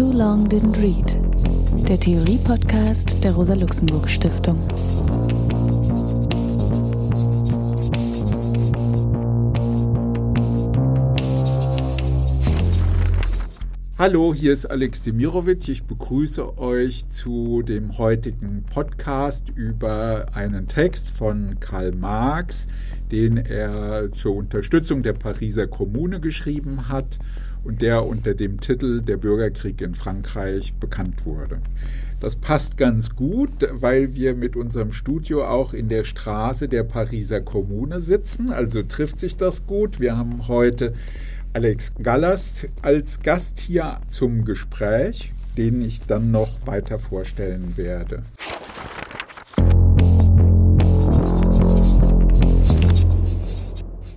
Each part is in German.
Too Long Didn't Read, der Theorie-Podcast der Rosa-Luxemburg-Stiftung. Hallo, hier ist Alex Demirovic. Ich begrüße euch zu dem heutigen Podcast über einen Text von Karl Marx, den er zur Unterstützung der Pariser Kommune geschrieben hat und der unter dem Titel Der Bürgerkrieg in Frankreich bekannt wurde. Das passt ganz gut, weil wir mit unserem Studio auch in der Straße der Pariser Kommune sitzen. Also trifft sich das gut. Wir haben heute Alex Gallas als Gast hier zum Gespräch, den ich dann noch weiter vorstellen werde.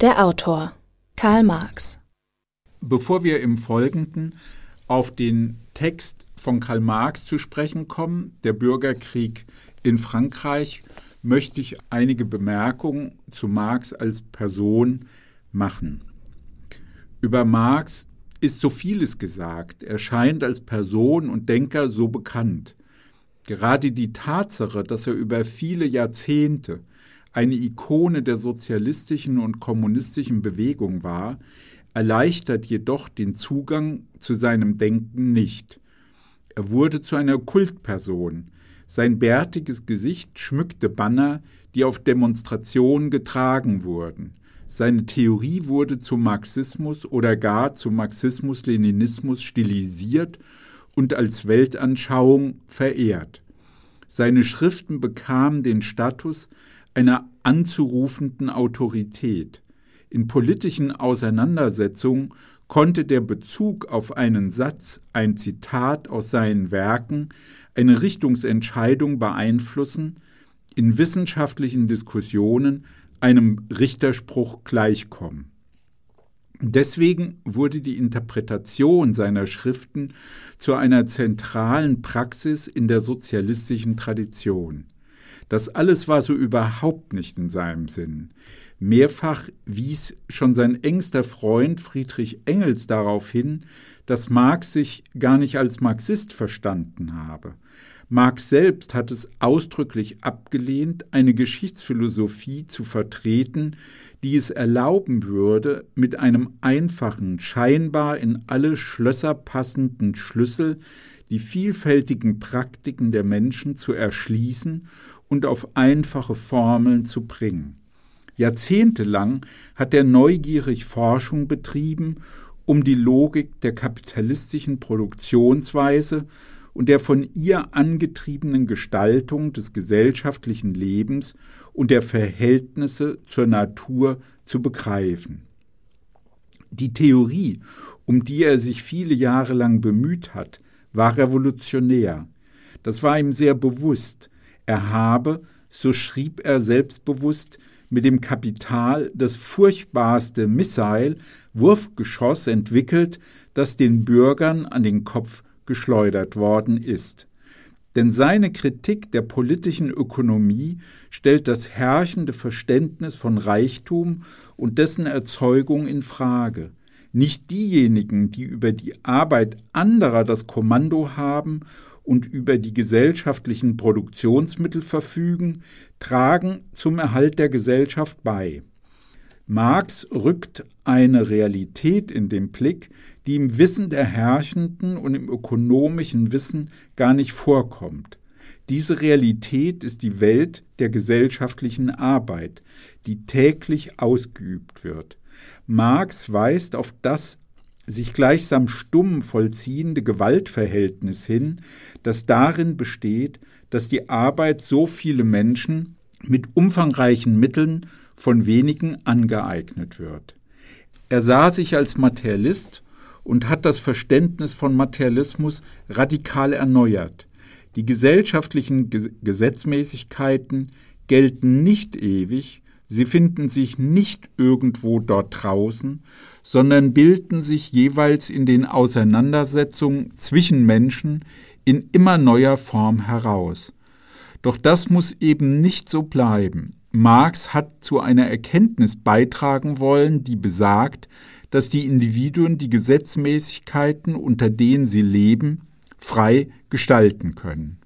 Der Autor Karl Marx. Bevor wir im Folgenden auf den Text von Karl Marx zu sprechen kommen, der Bürgerkrieg in Frankreich, möchte ich einige Bemerkungen zu Marx als Person machen. Über Marx ist so vieles gesagt. Er scheint als Person und Denker so bekannt. Gerade die Tatsache, dass er über viele Jahrzehnte eine Ikone der sozialistischen und kommunistischen Bewegung war, erleichtert jedoch den Zugang zu seinem Denken nicht. Er wurde zu einer Kultperson. Sein bärtiges Gesicht schmückte Banner, die auf Demonstrationen getragen wurden. Seine Theorie wurde zum Marxismus oder gar zum Marxismus-Leninismus stilisiert und als Weltanschauung verehrt. Seine Schriften bekamen den Status einer anzurufenden Autorität. In politischen Auseinandersetzungen konnte der Bezug auf einen Satz, ein Zitat aus seinen Werken eine Richtungsentscheidung beeinflussen, in wissenschaftlichen Diskussionen einem Richterspruch gleichkommen. Deswegen wurde die Interpretation seiner Schriften zu einer zentralen Praxis in der sozialistischen Tradition. Das alles war so überhaupt nicht in seinem Sinn. Mehrfach wies schon sein engster Freund Friedrich Engels darauf hin, dass Marx sich gar nicht als Marxist verstanden habe. Marx selbst hat es ausdrücklich abgelehnt, eine Geschichtsphilosophie zu vertreten, die es erlauben würde, mit einem einfachen, scheinbar in alle Schlösser passenden Schlüssel die vielfältigen Praktiken der Menschen zu erschließen und auf einfache Formeln zu bringen. Jahrzehntelang hat er neugierig Forschung betrieben, um die Logik der kapitalistischen Produktionsweise und der von ihr angetriebenen Gestaltung des gesellschaftlichen Lebens und der Verhältnisse zur Natur zu begreifen. Die Theorie, um die er sich viele Jahre lang bemüht hat, war revolutionär. Das war ihm sehr bewusst. Er habe, so schrieb er selbstbewusst, mit dem Kapital das furchtbarste Missile, Wurfgeschoss entwickelt, das den Bürgern an den Kopf geschleudert worden ist. Denn seine Kritik der politischen Ökonomie stellt das herrschende Verständnis von Reichtum und dessen Erzeugung in Frage. Nicht diejenigen, die über die Arbeit anderer das Kommando haben und über die gesellschaftlichen Produktionsmittel verfügen, tragen zum Erhalt der Gesellschaft bei. Marx rückt eine Realität in den Blick, die im Wissen der Herrschenden und im ökonomischen Wissen gar nicht vorkommt. Diese Realität ist die Welt der gesellschaftlichen Arbeit, die täglich ausgeübt wird. Marx weist auf das sich gleichsam stumm vollziehende Gewaltverhältnis hin, das darin besteht, dass die Arbeit so viele Menschen mit umfangreichen Mitteln von wenigen angeeignet wird. Er sah sich als Materialist und hat das Verständnis von Materialismus radikal erneuert. Die gesellschaftlichen Gesetzmäßigkeiten gelten nicht ewig, sie finden sich nicht irgendwo dort draußen, sondern bilden sich jeweils in den Auseinandersetzungen zwischen Menschen in immer neuer Form heraus. Doch das muss eben nicht so bleiben. Marx hat zu einer Erkenntnis beitragen wollen, die besagt, dass die Individuen die Gesetzmäßigkeiten, unter denen sie leben, frei gestalten können.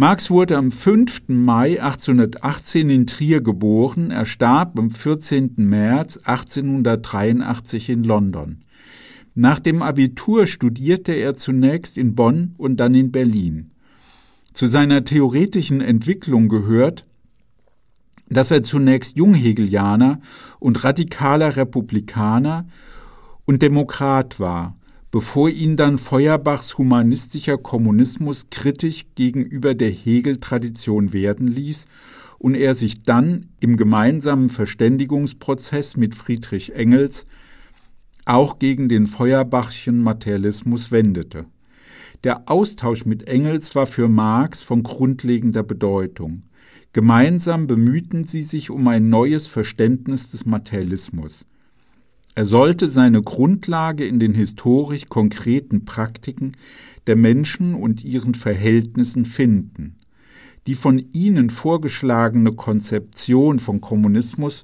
Marx wurde am 5. Mai 1818 in Trier geboren, er starb am 14. März 1883 in London. Nach dem Abitur studierte er zunächst in Bonn und dann in Berlin. Zu seiner theoretischen Entwicklung gehört, dass er zunächst Junghegelianer und radikaler Republikaner und Demokrat war, bevor ihn dann Feuerbachs humanistischer Kommunismus kritisch gegenüber der Hegel-Tradition werden ließ und er sich dann im gemeinsamen Verständigungsprozess mit Friedrich Engels auch gegen den Feuerbachschen Materialismus wendete. Der Austausch mit Engels war für Marx von grundlegender Bedeutung. Gemeinsam bemühten sie sich um ein neues Verständnis des Materialismus. Er sollte seine Grundlage in den historisch konkreten Praktiken der Menschen und ihren Verhältnissen finden. Die von ihnen vorgeschlagene Konzeption von Kommunismus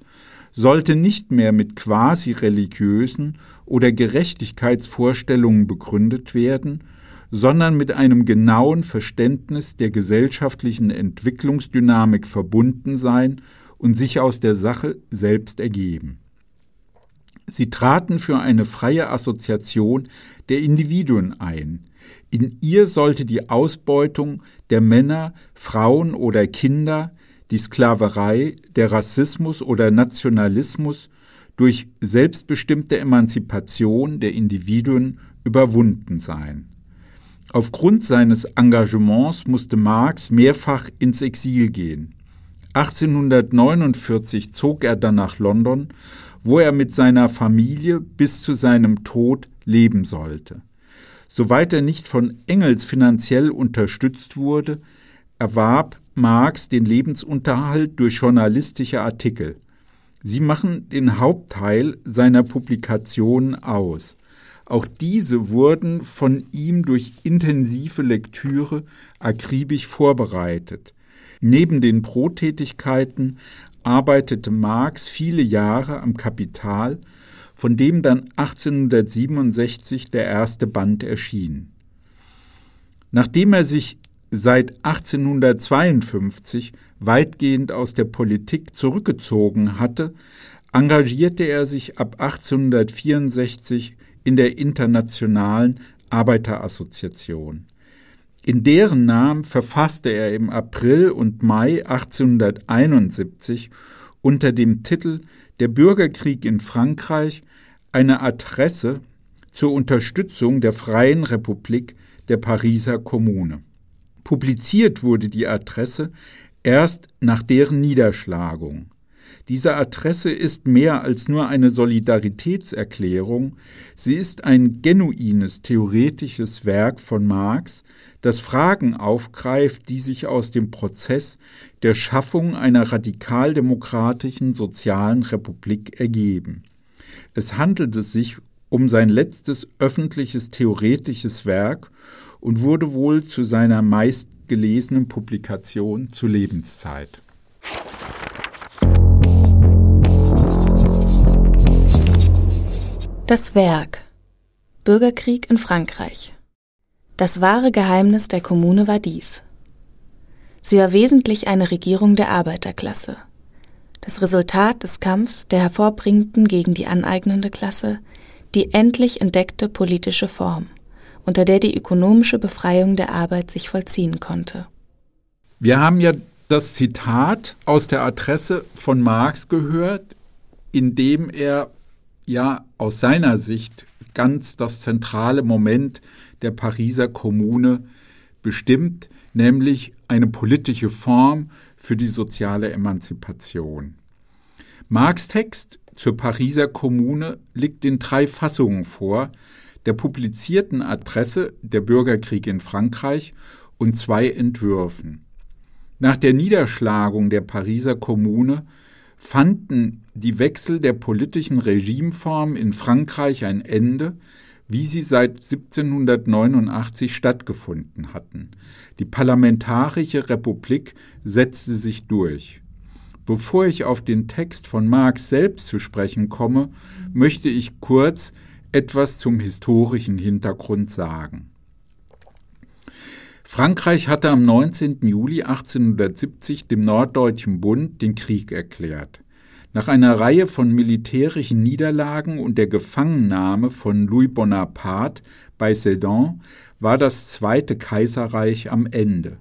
sollte nicht mehr mit quasi religiösen oder Gerechtigkeitsvorstellungen begründet werden, sondern mit einem genauen Verständnis der gesellschaftlichen Entwicklungsdynamik verbunden sein und sich aus der Sache selbst ergeben. Sie traten für eine freie Assoziation der Individuen ein. In ihr sollte die Ausbeutung der Männer, Frauen oder Kinder, die Sklaverei, der Rassismus oder Nationalismus durch selbstbestimmte Emanzipation der Individuen überwunden sein. Aufgrund seines Engagements musste Marx mehrfach ins Exil gehen. 1849 zog er dann nach London, wo er mit seiner Familie bis zu seinem Tod leben sollte. Soweit er nicht von Engels finanziell unterstützt wurde, erwarb Marx den Lebensunterhalt durch journalistische Artikel. Sie machen den Hauptteil seiner Publikationen aus. Auch diese wurden von ihm durch intensive Lektüre akribisch vorbereitet. Neben den Brottätigkeiten arbeitete Marx viele Jahre am Kapital, von dem dann 1867 der erste Band erschien. Nachdem er sich seit 1852 weitgehend aus der Politik zurückgezogen hatte, engagierte er sich ab 1864 in der Internationalen Arbeiterassoziation. In deren Namen verfasste er im April und Mai 1871 unter dem Titel Der Bürgerkrieg in Frankreich eine Adresse zur Unterstützung der Freien Republik der Pariser Kommune. Publiziert wurde die Adresse erst nach deren Niederschlagung. Diese Adresse ist mehr als nur eine Solidaritätserklärung, sie ist ein genuines theoretisches Werk von Marx, das Fragen aufgreift, die sich aus dem Prozess der Schaffung einer radikaldemokratischen sozialen Republik ergeben. Es handelte sich um sein letztes öffentliches theoretisches Werk und wurde wohl zu seiner meistgelesenen Publikation zur Lebenszeit. Das Werk Bürgerkrieg in Frankreich Das wahre Geheimnis der Kommune war dies. Sie war wesentlich eine Regierung der Arbeiterklasse. Das Resultat des Kampfs der hervorbringenden gegen die aneignende Klasse, die endlich entdeckte politische Form, unter der die ökonomische Befreiung der Arbeit sich vollziehen konnte. Wir haben ja das Zitat aus der Adresse von Marx gehört, in dem er ja aus seiner Sicht ganz das zentrale Moment der Pariser Kommune bestimmt, nämlich eine politische Form für die soziale Emanzipation. Marx Text zur Pariser Kommune liegt in drei Fassungen vor, der publizierten Adresse Der Bürgerkrieg in Frankreich und zwei Entwürfen. Nach der Niederschlagung der Pariser Kommune fanden die Wechsel der politischen Regimeform in Frankreich ein Ende, wie sie seit 1789 stattgefunden hatten. Die parlamentarische Republik setzte sich durch. Bevor ich auf den Text von Marx selbst zu sprechen komme, möchte ich kurz etwas zum historischen Hintergrund sagen. Frankreich hatte am 19. Juli 1870 dem Norddeutschen Bund den Krieg erklärt. Nach einer Reihe von militärischen Niederlagen und der Gefangennahme von Louis Bonaparte bei Sedan war das Zweite Kaiserreich am Ende.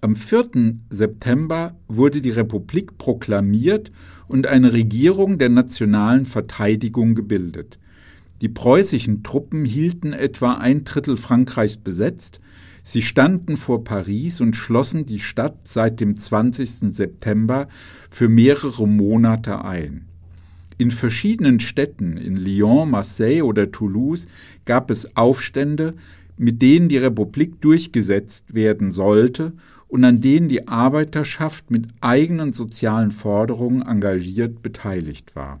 Am 4. September wurde die Republik proklamiert und eine Regierung der nationalen Verteidigung gebildet. Die preußischen Truppen hielten etwa ein Drittel Frankreichs besetzt, sie standen vor Paris und schlossen die Stadt seit dem 20. September für mehrere Monate ein. In verschiedenen Städten, in Lyon, Marseille oder Toulouse, gab es Aufstände, mit denen die Republik durchgesetzt werden sollte und an denen die Arbeiterschaft mit eigenen sozialen Forderungen engagiert beteiligt war.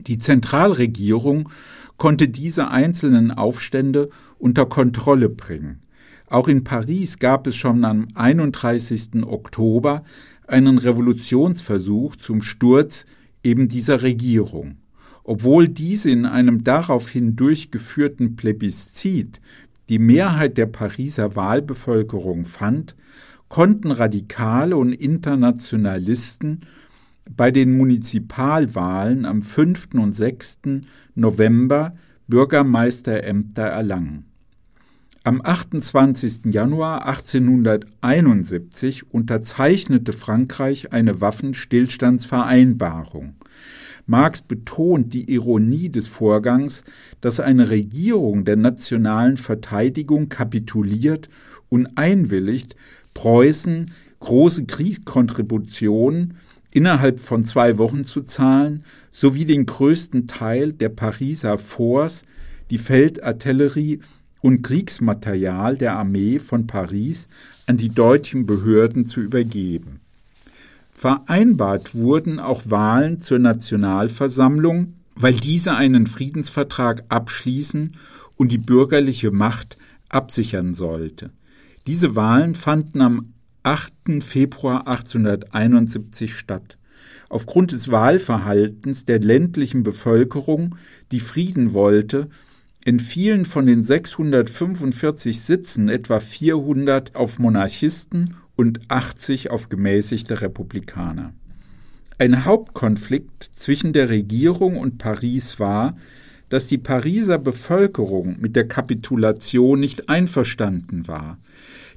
Die Zentralregierung konnte diese einzelnen Aufstände unter Kontrolle bringen. Auch in Paris gab es schon am 31. Oktober einen Revolutionsversuch zum Sturz eben dieser Regierung. Obwohl diese in einem daraufhin durchgeführten Plebiszit die Mehrheit der Pariser Wahlbevölkerung fand, konnten Radikale und Internationalisten bei den Munizipalwahlen am 5. und 6. November Bürgermeisterämter erlangen. Am 28. Januar 1871 unterzeichnete Frankreich eine Waffenstillstandsvereinbarung. Marx betont die Ironie des Vorgangs, dass eine Regierung der nationalen Verteidigung kapituliert und einwilligt, Preußen große Kriegskontributionen innerhalb von zwei Wochen zu zahlen, sowie den größten Teil der Pariser Forts, die Feldartillerie und Kriegsmaterial der Armee von Paris an die deutschen Behörden zu übergeben. Vereinbart wurden auch Wahlen zur Nationalversammlung, weil diese einen Friedensvertrag abschließen und die bürgerliche Macht absichern sollte. Diese Wahlen fanden am 8. Februar 1871 statt. Aufgrund des Wahlverhaltens der ländlichen Bevölkerung, die Frieden wollte, entfielen von den 645 Sitzen etwa 400 auf Monarchisten und 80 auf gemäßigte Republikaner. Ein Hauptkonflikt zwischen der Regierung und Paris war, dass die Pariser Bevölkerung mit der Kapitulation nicht einverstanden war.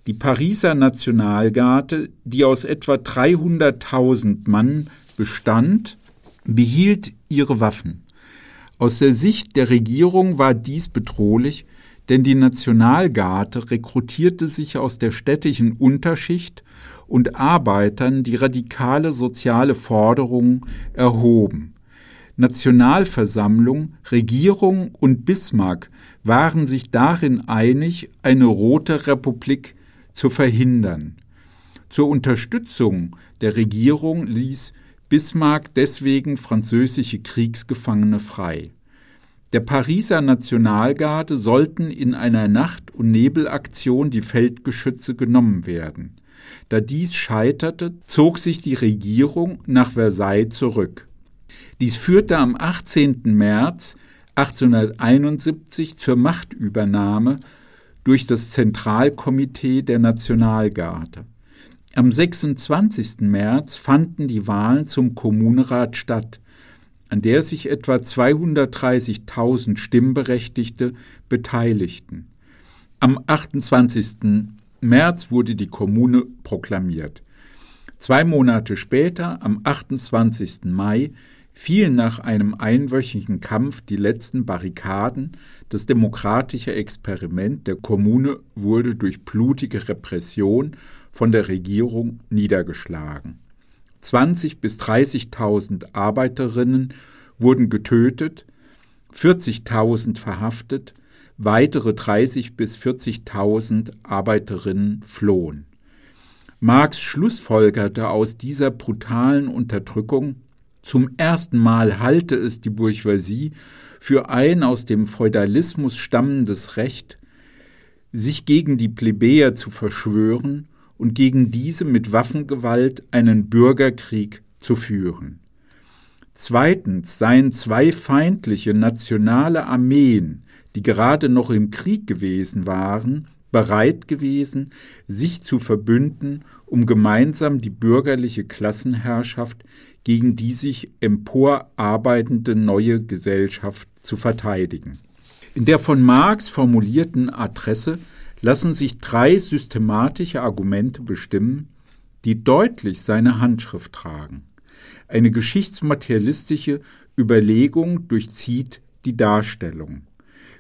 Die Pariser Nationalgarde, die aus etwa 300.000 Mann bestand, behielt ihre Waffen. Aus der Sicht der Regierung war dies bedrohlich, denn die Nationalgarde rekrutierte sich aus der städtischen Unterschicht und Arbeitern, die radikale soziale Forderungen erhoben. Nationalversammlung, Regierung und Bismarck waren sich darin einig, eine rote Republik zu verhindern. Zur Unterstützung der Regierung ließ Bismarck deswegen französische Kriegsgefangene frei. Der Pariser Nationalgarde sollten in einer Nacht- und Nebelaktion die Feldgeschütze genommen werden. Da dies scheiterte, zog sich die Regierung nach Versailles zurück. Dies führte am 18. März 1871 zur Machtübernahme durch das Zentralkomitee der Nationalgarde. Am 26. März fanden die Wahlen zum Kommunerat statt an der sich etwa 230.000 Stimmberechtigte beteiligten. Am 28. März wurde die Kommune proklamiert. Zwei Monate später, am 28. Mai, fielen nach einem einwöchigen Kampf die letzten Barrikaden. Das demokratische Experiment der Kommune wurde durch blutige Repression von der Regierung niedergeschlagen. 20 bis 30.000 Arbeiterinnen wurden getötet, 40.000 verhaftet, weitere 30 bis 40.000 Arbeiterinnen flohen. Marx schlussfolgerte aus dieser brutalen Unterdrückung, zum ersten Mal halte es die Bourgeoisie für ein aus dem Feudalismus stammendes Recht, sich gegen die Plebejer zu verschwören und gegen diese mit Waffengewalt einen Bürgerkrieg zu führen. Zweitens seien zwei feindliche nationale Armeen, die gerade noch im Krieg gewesen waren, bereit gewesen, sich zu verbünden, um gemeinsam die bürgerliche Klassenherrschaft gegen die sich emporarbeitende neue Gesellschaft zu verteidigen. In der von Marx formulierten Adresse lassen sich drei systematische Argumente bestimmen, die deutlich seine Handschrift tragen. Eine geschichtsmaterialistische Überlegung durchzieht die Darstellung.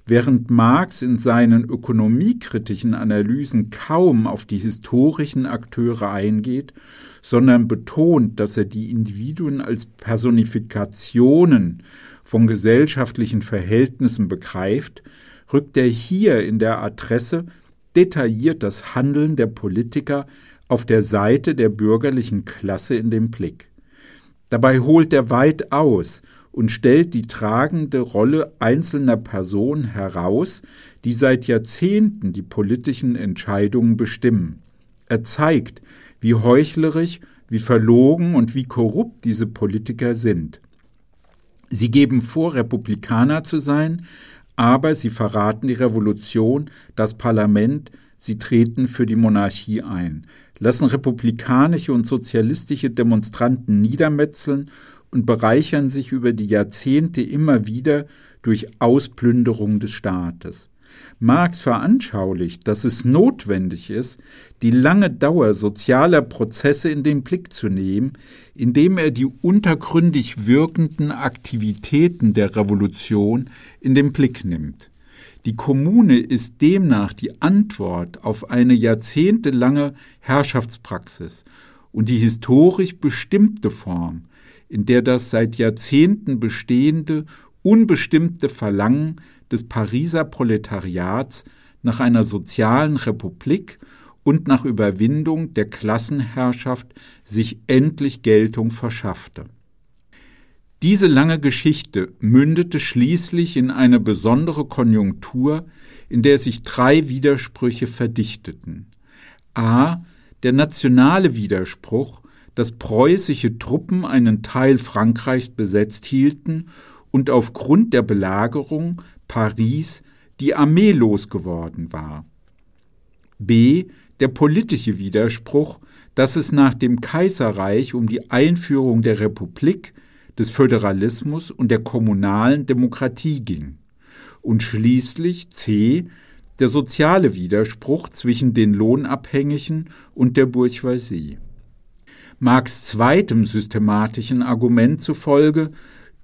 Während Marx in seinen ökonomiekritischen Analysen kaum auf die historischen Akteure eingeht, sondern betont, dass er die Individuen als Personifikationen von gesellschaftlichen Verhältnissen begreift, rückt er hier in der Adresse detailliert das Handeln der Politiker auf der Seite der bürgerlichen Klasse in den Blick. Dabei holt er weit aus und stellt die tragende Rolle einzelner Personen heraus, die seit Jahrzehnten die politischen Entscheidungen bestimmen. Er zeigt, wie heuchlerisch, wie verlogen und wie korrupt diese Politiker sind. Sie geben vor, Republikaner zu sein, aber sie verraten die Revolution, das Parlament, sie treten für die Monarchie ein, lassen republikanische und sozialistische Demonstranten niedermetzeln und bereichern sich über die Jahrzehnte immer wieder durch Ausplünderung des Staates. Marx veranschaulicht, dass es notwendig ist, die lange Dauer sozialer Prozesse in den Blick zu nehmen, indem er die untergründig wirkenden Aktivitäten der Revolution in den Blick nimmt. Die Kommune ist demnach die Antwort auf eine jahrzehntelange Herrschaftspraxis und die historisch bestimmte Form, in der das seit Jahrzehnten bestehende, unbestimmte Verlangen des Pariser Proletariats nach einer sozialen Republik und nach Überwindung der Klassenherrschaft sich endlich Geltung verschaffte. Diese lange Geschichte mündete schließlich in eine besondere Konjunktur, in der sich drei Widersprüche verdichteten. A. Der nationale Widerspruch, dass preußische Truppen einen Teil Frankreichs besetzt hielten und aufgrund der Belagerung Paris die Armee losgeworden war. B. Der politische Widerspruch, dass es nach dem Kaiserreich um die Einführung der Republik, des Föderalismus und der kommunalen Demokratie ging. Und schließlich C. Der soziale Widerspruch zwischen den Lohnabhängigen und der Bourgeoisie. Marx zweitem systematischen Argument zufolge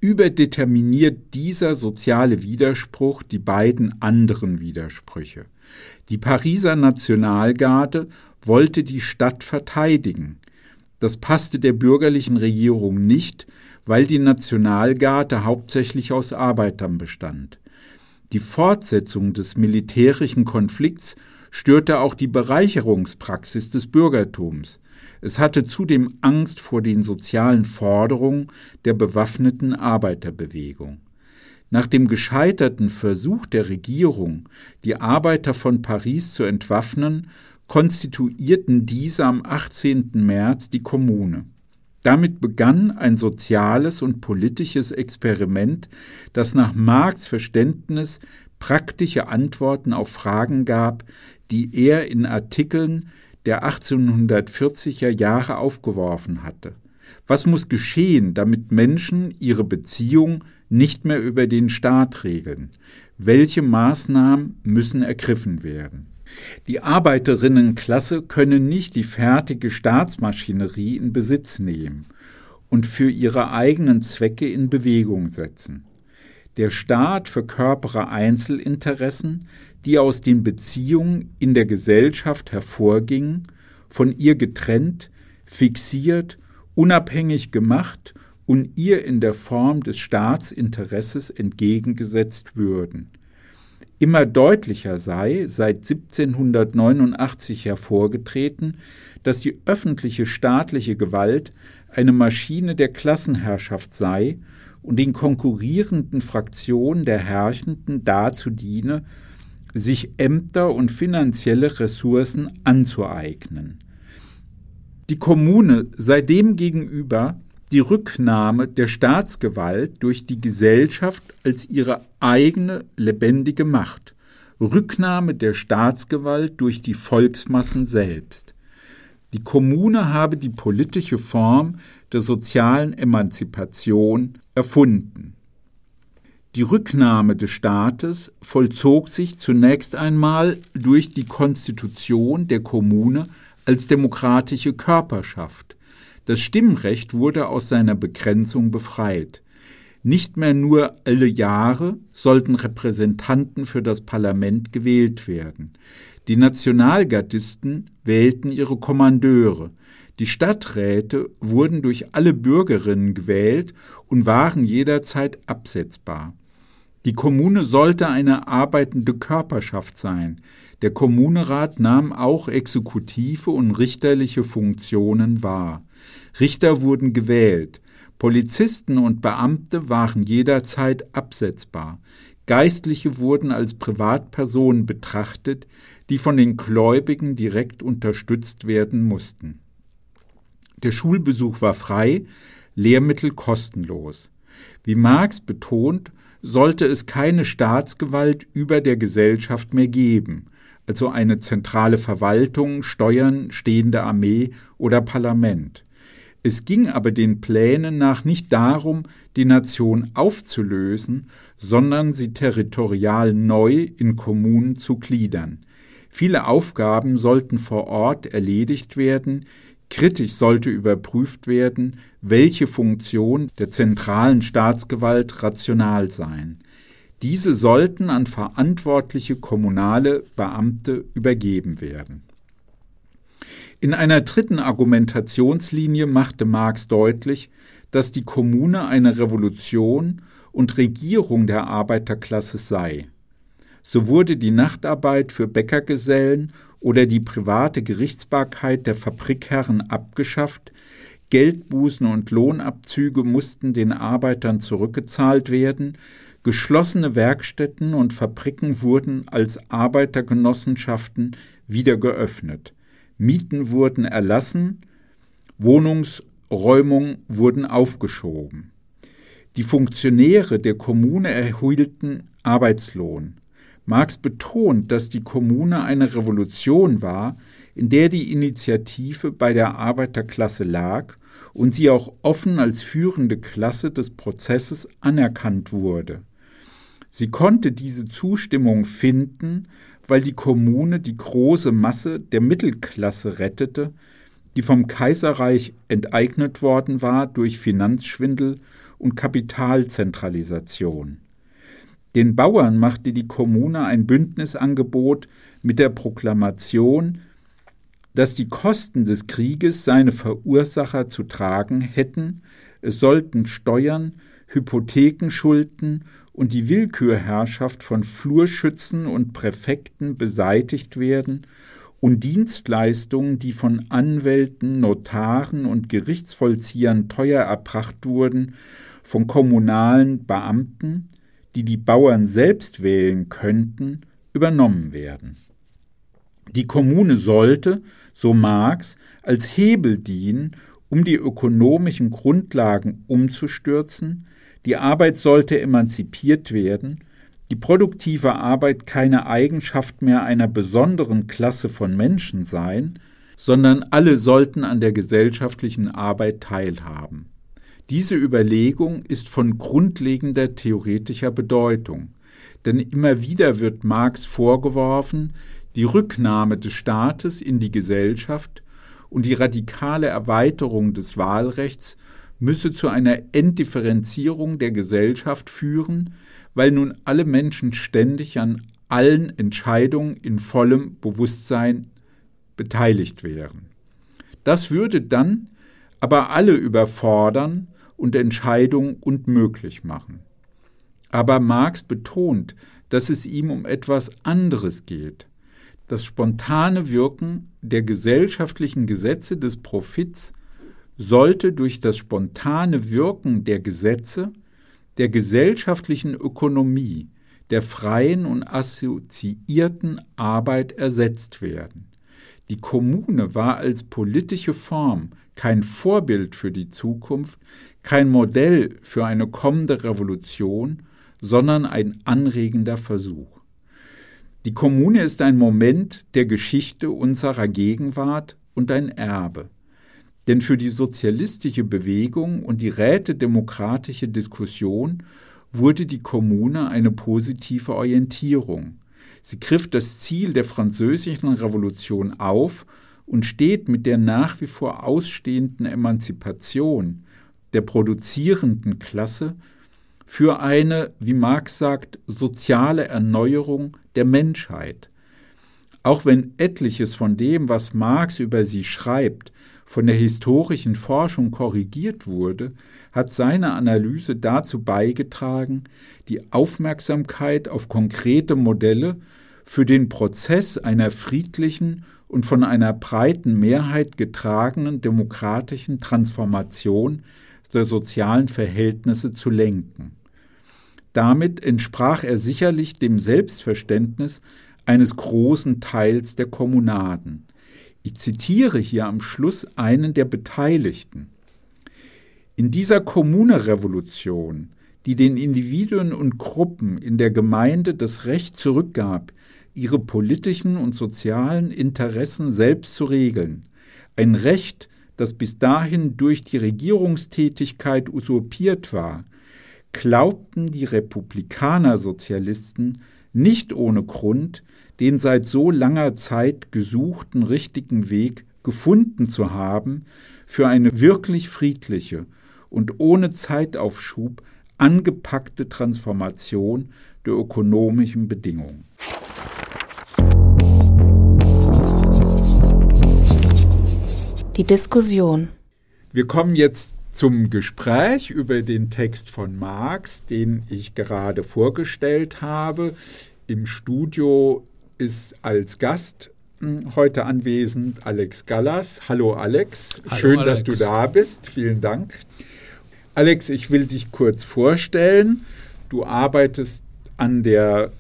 überdeterminiert dieser soziale Widerspruch die beiden anderen Widersprüche. Die Pariser Nationalgarde wollte die Stadt verteidigen. Das passte der bürgerlichen Regierung nicht, weil die Nationalgarde hauptsächlich aus Arbeitern bestand. Die Fortsetzung des militärischen Konflikts störte auch die Bereicherungspraxis des Bürgertums. Es hatte zudem Angst vor den sozialen Forderungen der bewaffneten Arbeiterbewegung. Nach dem gescheiterten Versuch der Regierung, die Arbeiter von Paris zu entwaffnen, konstituierten diese am 18. März die Kommune. Damit begann ein soziales und politisches Experiment, das nach Marx Verständnis praktische Antworten auf Fragen gab, die er in Artikeln der 1840er Jahre aufgeworfen hatte. Was muss geschehen, damit Menschen ihre Beziehung nicht mehr über den Staat regeln? Welche Maßnahmen müssen ergriffen werden? Die Arbeiterinnenklasse können nicht die fertige Staatsmaschinerie in Besitz nehmen und für ihre eigenen Zwecke in Bewegung setzen. Der Staat verkörpere Einzelinteressen, die aus den Beziehungen in der Gesellschaft hervorgingen, von ihr getrennt, fixiert, unabhängig gemacht und ihr in der Form des Staatsinteresses entgegengesetzt würden. Immer deutlicher sei seit 1789 hervorgetreten, dass die öffentliche staatliche Gewalt eine Maschine der Klassenherrschaft sei und den konkurrierenden Fraktionen der Herrschenden dazu diene, sich Ämter und finanzielle Ressourcen anzueignen. Die Kommune sei demgegenüber die Rücknahme der Staatsgewalt durch die Gesellschaft als ihre eigene lebendige Macht, Rücknahme der Staatsgewalt durch die Volksmassen selbst. Die Kommune habe die politische Form der sozialen Emanzipation erfunden. Die Rücknahme des Staates vollzog sich zunächst einmal durch die Konstitution der Kommune als demokratische Körperschaft. Das Stimmrecht wurde aus seiner Begrenzung befreit. Nicht mehr nur alle Jahre sollten Repräsentanten für das Parlament gewählt werden. Die Nationalgardisten wählten ihre Kommandeure. Die Stadträte wurden durch alle Bürgerinnen gewählt und waren jederzeit absetzbar. Die Kommune sollte eine arbeitende Körperschaft sein. Der Kommunerat nahm auch exekutive und richterliche Funktionen wahr. Richter wurden gewählt. Polizisten und Beamte waren jederzeit absetzbar. Geistliche wurden als Privatpersonen betrachtet, die von den Gläubigen direkt unterstützt werden mussten. Der Schulbesuch war frei, Lehrmittel kostenlos. Wie Marx betont, sollte es keine Staatsgewalt über der Gesellschaft mehr geben, also eine zentrale Verwaltung, Steuern, stehende Armee oder Parlament. Es ging aber den Plänen nach nicht darum, die Nation aufzulösen, sondern sie territorial neu in Kommunen zu gliedern. Viele Aufgaben sollten vor Ort erledigt werden, kritisch sollte überprüft werden, welche Funktion der zentralen Staatsgewalt rational sein. Diese sollten an verantwortliche kommunale Beamte übergeben werden. In einer dritten Argumentationslinie machte Marx deutlich, dass die Kommune eine Revolution und Regierung der Arbeiterklasse sei. So wurde die Nachtarbeit für Bäckergesellen oder die private Gerichtsbarkeit der Fabrikherren abgeschafft, Geldbußen und Lohnabzüge mussten den Arbeitern zurückgezahlt werden, geschlossene Werkstätten und Fabriken wurden als Arbeitergenossenschaften wieder geöffnet. Mieten wurden erlassen, Wohnungsräumungen wurden aufgeschoben. Die Funktionäre der Kommune erhielten Arbeitslohn. Marx betont, dass die Kommune eine Revolution war, in der die Initiative bei der Arbeiterklasse lag und sie auch offen als führende Klasse des Prozesses anerkannt wurde. Sie konnte diese Zustimmung finden, weil die Kommune die große Masse der Mittelklasse rettete, die vom Kaiserreich enteignet worden war durch Finanzschwindel und Kapitalzentralisation. Den Bauern machte die Kommune ein Bündnisangebot mit der Proklamation, dass die Kosten des Krieges seine Verursacher zu tragen hätten, es sollten Steuern, Hypothekenschulden und die Willkürherrschaft von Flurschützen und Präfekten beseitigt werden und Dienstleistungen, die von Anwälten, Notaren und Gerichtsvollziehern teuer erbracht wurden, von kommunalen Beamten, die die Bauern selbst wählen könnten, übernommen werden. Die Kommune sollte, so Marx, als Hebel dienen, um die ökonomischen Grundlagen umzustürzen, die Arbeit sollte emanzipiert werden, die produktive Arbeit keine Eigenschaft mehr einer besonderen Klasse von Menschen sein, sondern alle sollten an der gesellschaftlichen Arbeit teilhaben. Diese Überlegung ist von grundlegender theoretischer Bedeutung, denn immer wieder wird Marx vorgeworfen, die Rücknahme des Staates in die Gesellschaft und die radikale Erweiterung des Wahlrechts müsse zu einer Entdifferenzierung der Gesellschaft führen, weil nun alle Menschen ständig an allen Entscheidungen in vollem Bewusstsein beteiligt wären. Das würde dann aber alle überfordern und Entscheidungen unmöglich machen. Aber Marx betont, dass es ihm um etwas anderes geht. Das spontane Wirken der gesellschaftlichen Gesetze des Profits sollte durch das spontane Wirken der Gesetze, der gesellschaftlichen Ökonomie, der freien und assoziierten Arbeit ersetzt werden. Die Kommune war als politische Form kein Vorbild für die Zukunft, kein Modell für eine kommende Revolution, sondern ein anregender Versuch. Die Kommune ist ein Moment der Geschichte unserer Gegenwart und ein Erbe. Denn für die sozialistische Bewegung und die rätedemokratische Diskussion wurde die Kommune eine positive Orientierung. Sie griff das Ziel der französischen Revolution auf und steht mit der nach wie vor ausstehenden Emanzipation der produzierenden Klasse für eine, wie Marx sagt, soziale Erneuerung der Menschheit. Auch wenn etliches von dem, was Marx über sie schreibt, von der historischen Forschung korrigiert wurde, hat seine Analyse dazu beigetragen, die Aufmerksamkeit auf konkrete Modelle für den Prozess einer friedlichen und von einer breiten Mehrheit getragenen demokratischen Transformation der sozialen Verhältnisse zu lenken. Damit entsprach er sicherlich dem Selbstverständnis eines großen Teils der Kommunaden. Ich zitiere hier am Schluss einen der Beteiligten. In dieser Kommunerevolution, die den Individuen und Gruppen in der Gemeinde das Recht zurückgab, ihre politischen und sozialen Interessen selbst zu regeln, ein Recht, das bis dahin durch die Regierungstätigkeit usurpiert war, glaubten die Republikaner-Sozialisten nicht ohne Grund, den seit so langer Zeit gesuchten richtigen Weg gefunden zu haben für eine wirklich friedliche und ohne Zeitaufschub angepackte Transformation der ökonomischen Bedingungen. Die Diskussion. Wir kommen jetzt zum Gespräch über den Text von Marx, den ich gerade vorgestellt habe. Im Studio ist als Gast hm, heute anwesend Alex Gallas. Hallo Alex, Hallo schön, Alex. dass du da bist. Vielen Dank. Alex, ich will dich kurz vorstellen. Du arbeitest an der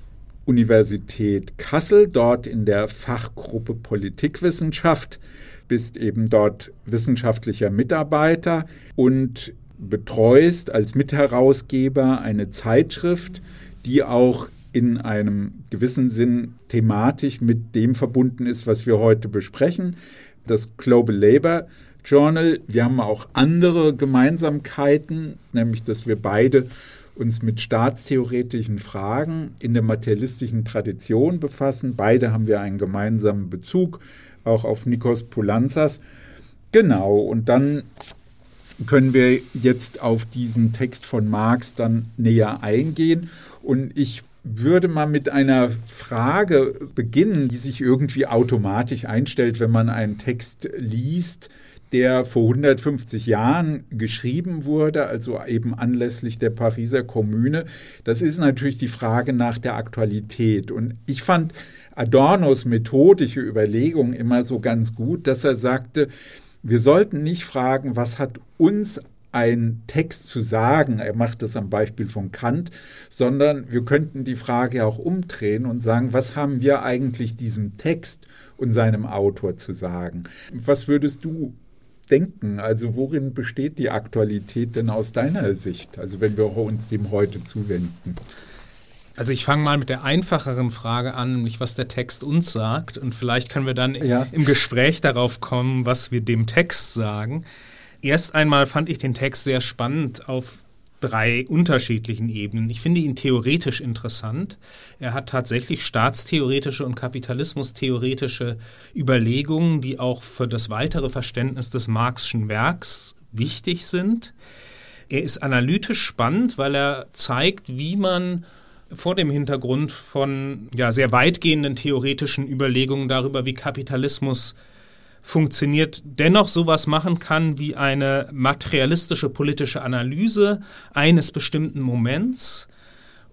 Universität Kassel, dort in der Fachgruppe Politikwissenschaft bist eben dort wissenschaftlicher Mitarbeiter und betreust als Mitherausgeber eine Zeitschrift, die auch in einem gewissen Sinn thematisch mit dem verbunden ist, was wir heute besprechen, das Global Labor Journal. Wir haben auch andere Gemeinsamkeiten, nämlich dass wir beide uns mit staatstheoretischen Fragen in der materialistischen Tradition befassen. Beide haben wir einen gemeinsamen Bezug auch auf Nikos Poulanzas. Genau, und dann können wir jetzt auf diesen Text von Marx dann näher eingehen. Und ich würde mal mit einer Frage beginnen, die sich irgendwie automatisch einstellt, wenn man einen Text liest, der vor 150 Jahren geschrieben wurde, also eben anlässlich der Pariser Kommune. Das ist natürlich die Frage nach der Aktualität. Und ich fand Adornos methodische Überlegung immer so ganz gut, dass er sagte, wir sollten nicht fragen, was hat uns ein Text zu sagen, er macht das am Beispiel von Kant, sondern wir könnten die Frage auch umdrehen und sagen, was haben wir eigentlich diesem Text und seinem Autor zu sagen? Was würdest du denken? Also worin besteht die Aktualität denn aus deiner Sicht? Also wenn wir uns dem heute zuwenden. Also ich fange mal mit der einfacheren Frage an, nämlich was der Text uns sagt. Und vielleicht können wir dann ja. im Gespräch darauf kommen, was wir dem Text sagen. Erst einmal fand ich den Text sehr spannend auf drei unterschiedlichen Ebenen. Ich finde ihn theoretisch interessant. Er hat tatsächlich staatstheoretische und kapitalismustheoretische Überlegungen, die auch für das weitere Verständnis des Marxischen Werks wichtig sind. Er ist analytisch spannend, weil er zeigt, wie man vor dem Hintergrund von ja, sehr weitgehenden theoretischen Überlegungen darüber, wie Kapitalismus funktioniert, dennoch sowas machen kann wie eine materialistische politische Analyse eines bestimmten Moments.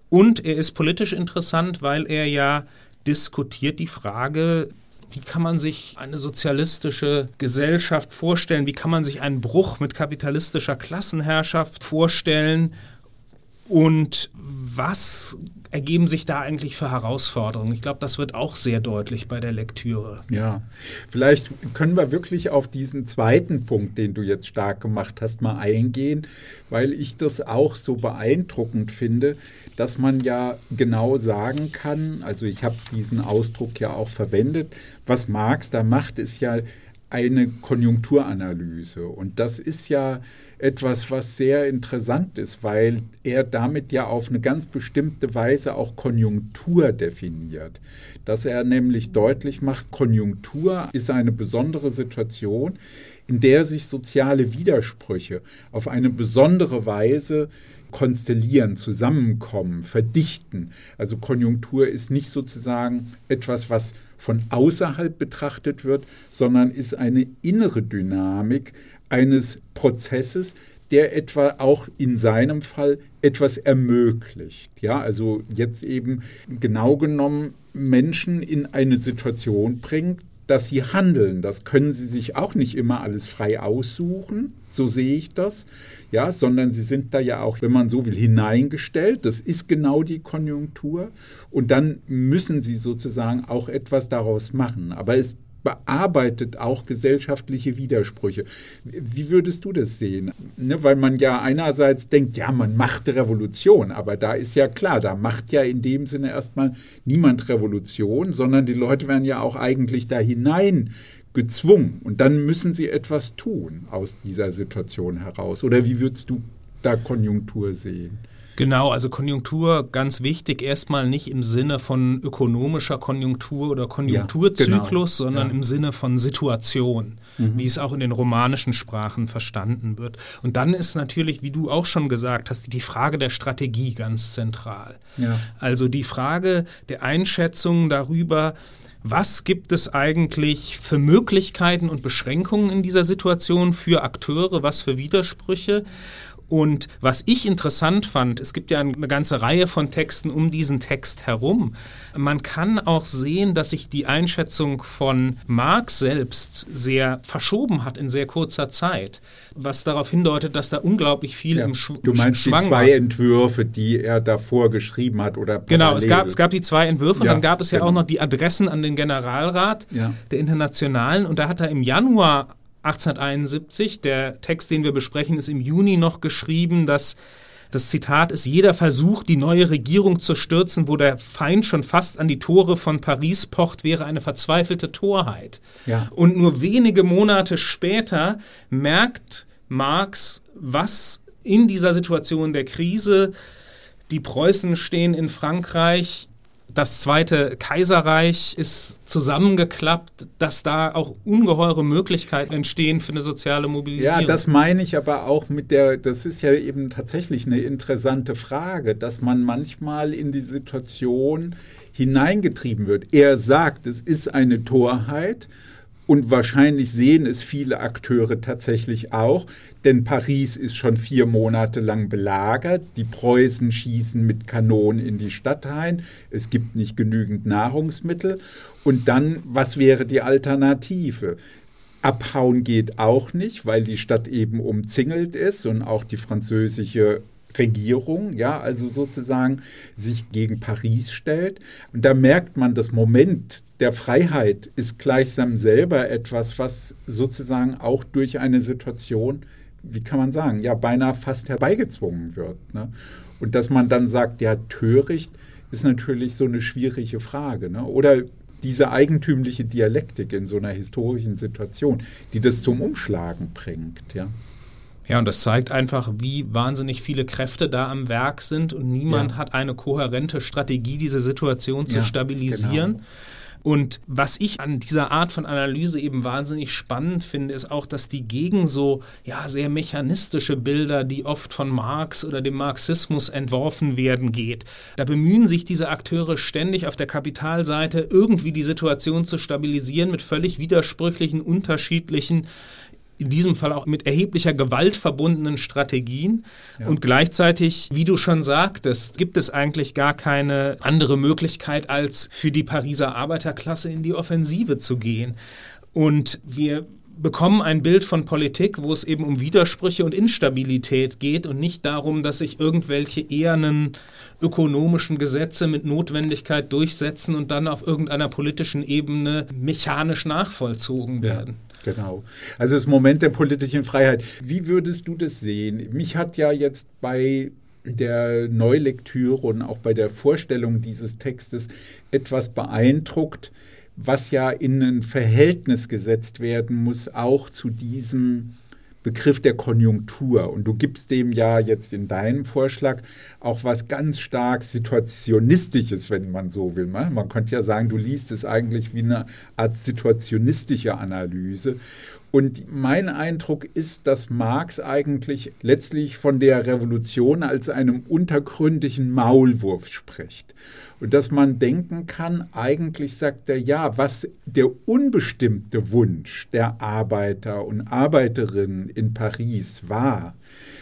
Und er ist politisch interessant, weil er ja diskutiert die Frage, wie kann man sich eine sozialistische Gesellschaft vorstellen? Wie kann man sich einen Bruch mit kapitalistischer Klassenherrschaft vorstellen? Und was ergeben sich da eigentlich für Herausforderungen? Ich glaube, das wird auch sehr deutlich bei der Lektüre. Ja, vielleicht können wir wirklich auf diesen zweiten Punkt, den du jetzt stark gemacht hast, mal eingehen, weil ich das auch so beeindruckend finde, dass man ja genau sagen kann, also ich habe diesen Ausdruck ja auch verwendet, was Marx da macht, ist ja eine Konjunkturanalyse. Und das ist ja etwas, was sehr interessant ist, weil er damit ja auf eine ganz bestimmte Weise auch Konjunktur definiert. Dass er nämlich deutlich macht, Konjunktur ist eine besondere Situation, in der sich soziale Widersprüche auf eine besondere Weise konstellieren, zusammenkommen, verdichten. Also Konjunktur ist nicht sozusagen etwas, was von außerhalb betrachtet wird, sondern ist eine innere Dynamik eines Prozesses, der etwa auch in seinem Fall etwas ermöglicht. Ja, also jetzt eben genau genommen Menschen in eine Situation bringt, dass sie handeln. Das können sie sich auch nicht immer alles frei aussuchen, so sehe ich das, ja, sondern sie sind da ja auch, wenn man so will, hineingestellt. Das ist genau die Konjunktur. Und dann müssen sie sozusagen auch etwas daraus machen. Aber es bearbeitet auch gesellschaftliche Widersprüche. Wie würdest du das sehen? Ne, weil man ja einerseits denkt, ja, man macht Revolution, aber da ist ja klar, da macht ja in dem Sinne erstmal niemand Revolution, sondern die Leute werden ja auch eigentlich da hinein gezwungen und dann müssen sie etwas tun aus dieser Situation heraus. Oder wie würdest du da Konjunktur sehen? Genau, also Konjunktur ganz wichtig, erstmal nicht im Sinne von ökonomischer Konjunktur oder Konjunkturzyklus, ja, genau. sondern ja. im Sinne von Situation, mhm. wie es auch in den romanischen Sprachen verstanden wird. Und dann ist natürlich, wie du auch schon gesagt hast, die Frage der Strategie ganz zentral. Ja. Also die Frage der Einschätzung darüber, was gibt es eigentlich für Möglichkeiten und Beschränkungen in dieser Situation für Akteure, was für Widersprüche? Und was ich interessant fand, es gibt ja eine ganze Reihe von Texten um diesen Text herum. Man kann auch sehen, dass sich die Einschätzung von Marx selbst sehr verschoben hat in sehr kurzer Zeit, was darauf hindeutet, dass da unglaublich viel ja, im Sch Du meinst Schwang die zwei war. Entwürfe, die er davor geschrieben hat oder Genau, es gab, es gab die zwei Entwürfe ja, und dann gab es genau. ja auch noch die Adressen an den Generalrat ja. der Internationalen und da hat er im Januar 1871. Der Text, den wir besprechen, ist im Juni noch geschrieben. Das, das Zitat ist, jeder Versuch, die neue Regierung zu stürzen, wo der Feind schon fast an die Tore von Paris pocht, wäre eine verzweifelte Torheit. Ja. Und nur wenige Monate später merkt Marx, was in dieser Situation der Krise die Preußen stehen in Frankreich, das Zweite Kaiserreich ist zusammengeklappt, dass da auch ungeheure Möglichkeiten entstehen für eine soziale Mobilisierung. Ja, das meine ich aber auch mit der, das ist ja eben tatsächlich eine interessante Frage, dass man manchmal in die Situation hineingetrieben wird. Er sagt, es ist eine Torheit und wahrscheinlich sehen es viele Akteure tatsächlich auch, denn Paris ist schon vier Monate lang belagert. Die Preußen schießen mit Kanonen in die Stadt rein. Es gibt nicht genügend Nahrungsmittel. Und dann, was wäre die Alternative? Abhauen geht auch nicht, weil die Stadt eben umzingelt ist und auch die französische Regierung, ja, also sozusagen sich gegen Paris stellt. Und da merkt man, das Moment der Freiheit ist gleichsam selber etwas, was sozusagen auch durch eine Situation, wie kann man sagen, ja, beinahe fast herbeigezwungen wird. Ne? Und dass man dann sagt, ja, töricht, ist natürlich so eine schwierige Frage. Ne? Oder diese eigentümliche Dialektik in so einer historischen Situation, die das zum Umschlagen bringt, ja. Ja, und das zeigt einfach, wie wahnsinnig viele Kräfte da am Werk sind und niemand ja. hat eine kohärente Strategie, diese Situation zu ja, stabilisieren. Genau. Und was ich an dieser Art von Analyse eben wahnsinnig spannend finde, ist auch, dass die gegen so ja sehr mechanistische Bilder, die oft von Marx oder dem Marxismus entworfen werden, geht. Da bemühen sich diese Akteure ständig auf der Kapitalseite irgendwie die Situation zu stabilisieren mit völlig widersprüchlichen, unterschiedlichen in diesem Fall auch mit erheblicher Gewalt verbundenen Strategien. Ja. Und gleichzeitig, wie du schon sagtest, gibt es eigentlich gar keine andere Möglichkeit, als für die Pariser Arbeiterklasse in die Offensive zu gehen. Und wir bekommen ein Bild von Politik, wo es eben um Widersprüche und Instabilität geht und nicht darum, dass sich irgendwelche ehernen ökonomischen Gesetze mit Notwendigkeit durchsetzen und dann auf irgendeiner politischen Ebene mechanisch nachvollzogen werden. Ja. Genau. Also das Moment der politischen Freiheit. Wie würdest du das sehen? Mich hat ja jetzt bei der Neulektüre und auch bei der Vorstellung dieses Textes etwas beeindruckt, was ja in ein Verhältnis gesetzt werden muss, auch zu diesem Begriff der Konjunktur. Und du gibst dem ja jetzt in deinem Vorschlag auch was ganz stark Situationistisches, wenn man so will. Ne? Man könnte ja sagen, du liest es eigentlich wie eine Art situationistische Analyse. Und mein Eindruck ist, dass Marx eigentlich letztlich von der Revolution als einem untergründigen Maulwurf spricht. Und dass man denken kann, eigentlich sagt er ja, was der unbestimmte Wunsch der Arbeiter und Arbeiterinnen in Paris war,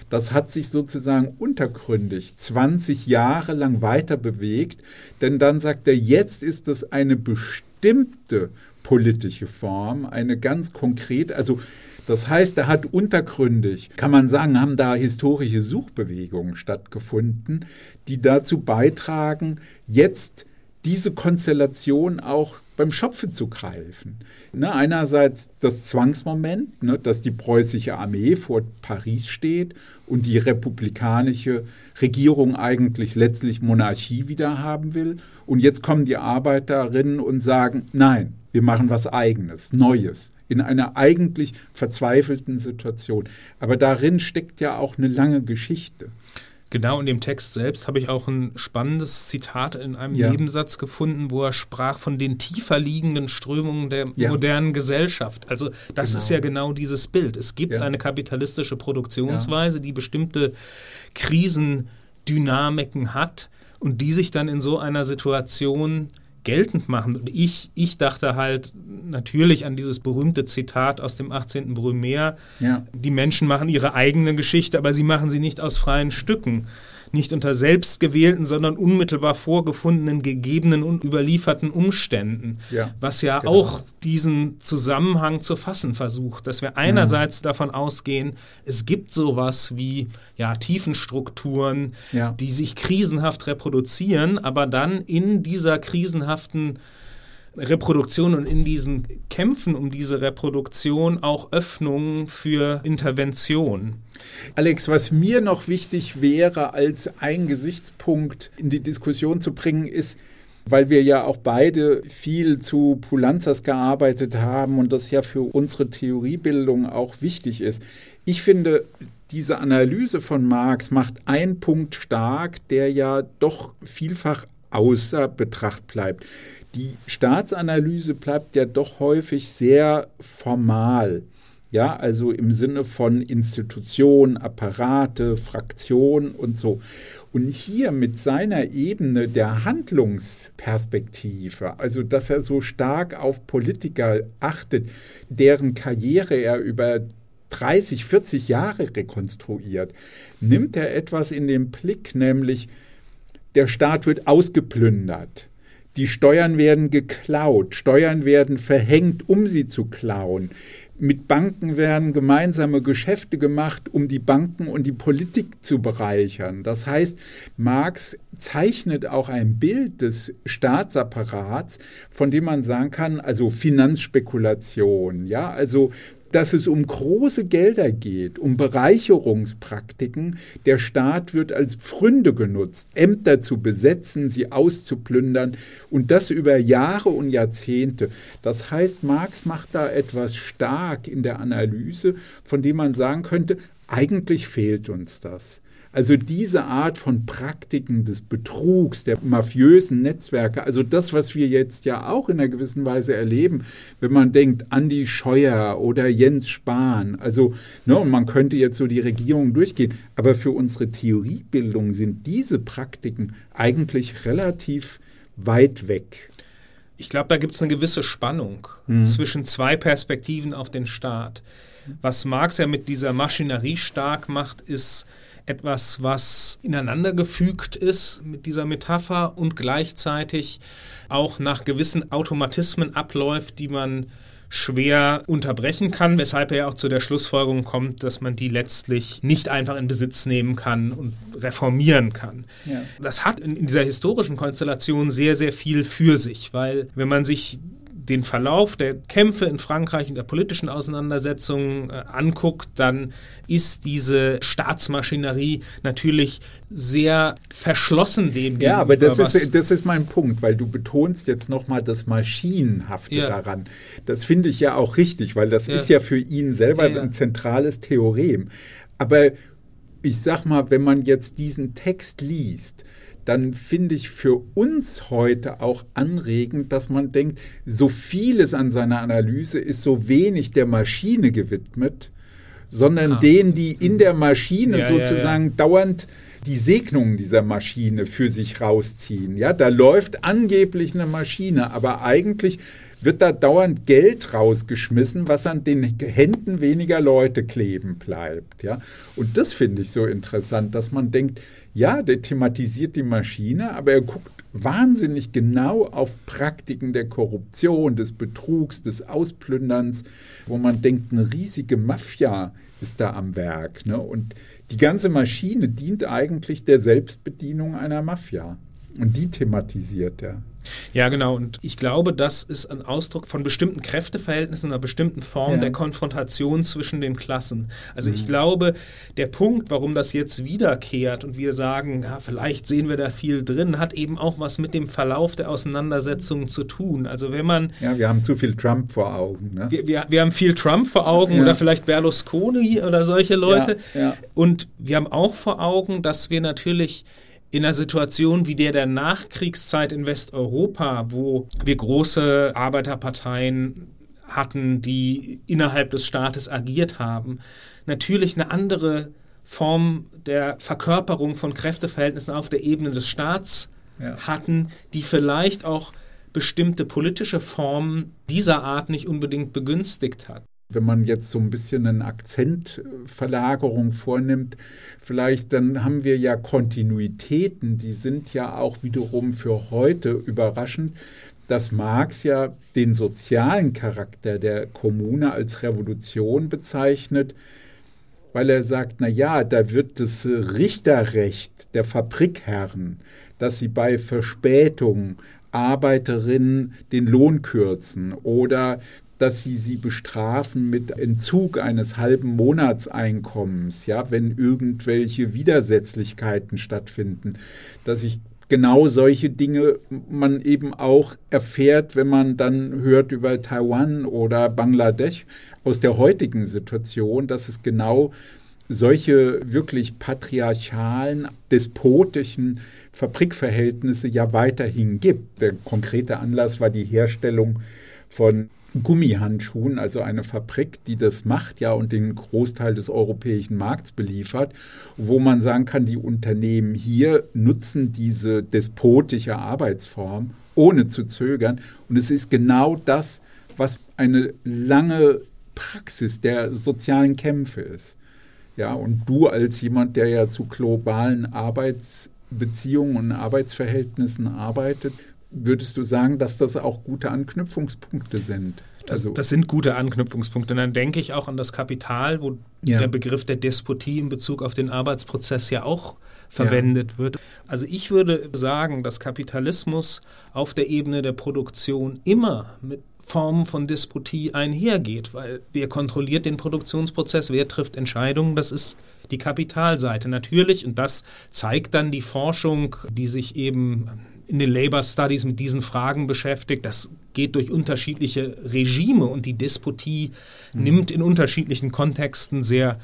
das hat sich sozusagen untergründig 20 Jahre lang weiter bewegt, denn dann sagt er, jetzt ist es eine bestimmte politische Form, eine ganz konkrete, also das heißt, da hat untergründig, kann man sagen, haben da historische Suchbewegungen stattgefunden, die dazu beitragen, jetzt diese Konstellation auch beim Schopfe zu greifen. Ne, einerseits das Zwangsmoment, ne, dass die preußische Armee vor Paris steht und die republikanische Regierung eigentlich letztlich Monarchie wieder haben will. Und jetzt kommen die Arbeiterinnen und sagen, nein, wir machen was eigenes, Neues, in einer eigentlich verzweifelten Situation. Aber darin steckt ja auch eine lange Geschichte. Genau, in dem Text selbst habe ich auch ein spannendes Zitat in einem ja. Nebensatz gefunden, wo er sprach von den tiefer liegenden Strömungen der ja. modernen Gesellschaft. Also das genau. ist ja genau dieses Bild. Es gibt ja. eine kapitalistische Produktionsweise, die bestimmte Krisendynamiken hat und die sich dann in so einer Situation geltend machen. Und ich, ich dachte halt natürlich an dieses berühmte Zitat aus dem 18. Brumaire. Ja. Die Menschen machen ihre eigene Geschichte, aber sie machen sie nicht aus freien Stücken nicht unter selbstgewählten, sondern unmittelbar vorgefundenen, gegebenen und überlieferten Umständen. Ja, was ja genau. auch diesen Zusammenhang zu fassen versucht, dass wir einerseits ja. davon ausgehen, es gibt sowas wie ja, Tiefenstrukturen, ja. die sich krisenhaft reproduzieren, aber dann in dieser krisenhaften Reproduktion und in diesen Kämpfen um diese Reproduktion auch Öffnungen für Intervention. Alex, was mir noch wichtig wäre, als ein Gesichtspunkt in die Diskussion zu bringen, ist, weil wir ja auch beide viel zu Pulanzas gearbeitet haben und das ja für unsere Theoriebildung auch wichtig ist. Ich finde, diese Analyse von Marx macht einen Punkt stark, der ja doch vielfach außer Betracht bleibt die Staatsanalyse bleibt ja doch häufig sehr formal. Ja, also im Sinne von Institutionen, Apparate, Fraktionen und so. Und hier mit seiner Ebene der Handlungsperspektive, also dass er so stark auf Politiker achtet, deren Karriere er über 30, 40 Jahre rekonstruiert, nimmt er etwas in den Blick, nämlich der Staat wird ausgeplündert. Die Steuern werden geklaut, Steuern werden verhängt, um sie zu klauen. Mit Banken werden gemeinsame Geschäfte gemacht, um die Banken und die Politik zu bereichern. Das heißt, Marx zeichnet auch ein Bild des Staatsapparats, von dem man sagen kann, also Finanzspekulation, ja, also dass es um große Gelder geht, um Bereicherungspraktiken. Der Staat wird als Pfründe genutzt, Ämter zu besetzen, sie auszuplündern und das über Jahre und Jahrzehnte. Das heißt, Marx macht da etwas stark in der Analyse, von dem man sagen könnte, eigentlich fehlt uns das. Also diese Art von Praktiken des Betrugs, der mafiösen Netzwerke, also das, was wir jetzt ja auch in einer gewissen Weise erleben, wenn man denkt, Andi Scheuer oder Jens Spahn, also ne, und man könnte jetzt so die Regierung durchgehen, aber für unsere Theoriebildung sind diese Praktiken eigentlich relativ weit weg. Ich glaube, da gibt es eine gewisse Spannung mhm. zwischen zwei Perspektiven auf den Staat. Was Marx ja mit dieser Maschinerie stark macht, ist etwas, was ineinander gefügt ist mit dieser Metapher und gleichzeitig auch nach gewissen Automatismen abläuft, die man schwer unterbrechen kann, weshalb er ja auch zu der Schlussfolgerung kommt, dass man die letztlich nicht einfach in Besitz nehmen kann und reformieren kann. Ja. Das hat in dieser historischen Konstellation sehr, sehr viel für sich, weil wenn man sich den Verlauf der Kämpfe in Frankreich und der politischen Auseinandersetzungen äh, anguckt, dann ist diese Staatsmaschinerie natürlich sehr verschlossen dem Ja, aber das ist, das ist mein Punkt, weil du betonst jetzt nochmal das Maschinenhafte ja. daran. Das finde ich ja auch richtig, weil das ja. ist ja für ihn selber ja, ein zentrales Theorem. Aber ich sag mal, wenn man jetzt diesen Text liest, dann finde ich für uns heute auch anregend, dass man denkt, so vieles an seiner Analyse ist so wenig der Maschine gewidmet, sondern ah. denen, die in der Maschine ja, sozusagen ja, ja. dauernd die Segnungen dieser Maschine für sich rausziehen. Ja, da läuft angeblich eine Maschine, aber eigentlich wird da dauernd Geld rausgeschmissen, was an den Händen weniger Leute kleben bleibt. Ja? Und das finde ich so interessant, dass man denkt, ja, der thematisiert die Maschine, aber er guckt wahnsinnig genau auf Praktiken der Korruption, des Betrugs, des Ausplünderns, wo man denkt, eine riesige Mafia ist da am Werk. Ne? Und die ganze Maschine dient eigentlich der Selbstbedienung einer Mafia. Und die thematisiert er. Ja, genau. Und ich glaube, das ist ein Ausdruck von bestimmten Kräfteverhältnissen, einer bestimmten Form ja. der Konfrontation zwischen den Klassen. Also mhm. ich glaube, der Punkt, warum das jetzt wiederkehrt und wir sagen, ja, vielleicht sehen wir da viel drin, hat eben auch was mit dem Verlauf der Auseinandersetzungen zu tun. Also wenn man... Ja, wir haben zu viel Trump vor Augen. Ne? Wir, wir, wir haben viel Trump vor Augen ja. oder vielleicht Berlusconi oder solche Leute. Ja, und wir haben auch vor Augen, dass wir natürlich in einer Situation wie der der Nachkriegszeit in Westeuropa, wo wir große Arbeiterparteien hatten, die innerhalb des Staates agiert haben, natürlich eine andere Form der Verkörperung von Kräfteverhältnissen auf der Ebene des Staats ja. hatten, die vielleicht auch bestimmte politische Formen dieser Art nicht unbedingt begünstigt hat. Wenn man jetzt so ein bisschen eine Akzentverlagerung vornimmt, vielleicht dann haben wir ja Kontinuitäten, die sind ja auch wiederum für heute überraschend, dass Marx ja den sozialen Charakter der Kommune als Revolution bezeichnet, weil er sagt, na ja, da wird das Richterrecht der Fabrikherren, dass sie bei Verspätung Arbeiterinnen den Lohn kürzen oder dass sie sie bestrafen mit Entzug eines halben Monatseinkommens, ja, wenn irgendwelche Widersetzlichkeiten stattfinden, dass ich genau solche Dinge man eben auch erfährt, wenn man dann hört über Taiwan oder Bangladesch aus der heutigen Situation, dass es genau solche wirklich patriarchalen, despotischen Fabrikverhältnisse ja weiterhin gibt. Der konkrete Anlass war die Herstellung von Gummihandschuhen, also eine Fabrik, die das macht, ja, und den Großteil des europäischen Markts beliefert, wo man sagen kann, die Unternehmen hier nutzen diese despotische Arbeitsform, ohne zu zögern. Und es ist genau das, was eine lange Praxis der sozialen Kämpfe ist. Ja, und du als jemand, der ja zu globalen Arbeitsbeziehungen und Arbeitsverhältnissen arbeitet, würdest du sagen, dass das auch gute Anknüpfungspunkte sind? Also das, das, sind gute Anknüpfungspunkte. Und dann denke ich auch an das Kapital, wo ja. der Begriff der Despotie in Bezug auf den Arbeitsprozess ja auch verwendet ja. wird. Also ich würde sagen, dass Kapitalismus auf der Ebene der Produktion immer mit Formen von Despotie einhergeht, weil wer kontrolliert den Produktionsprozess, wer trifft Entscheidungen, das ist die Kapitalseite natürlich und das zeigt dann die Forschung, die sich eben in den Labor Studies mit diesen Fragen beschäftigt. Das geht durch unterschiedliche Regime und die Despotie mhm. nimmt in unterschiedlichen Kontexten sehr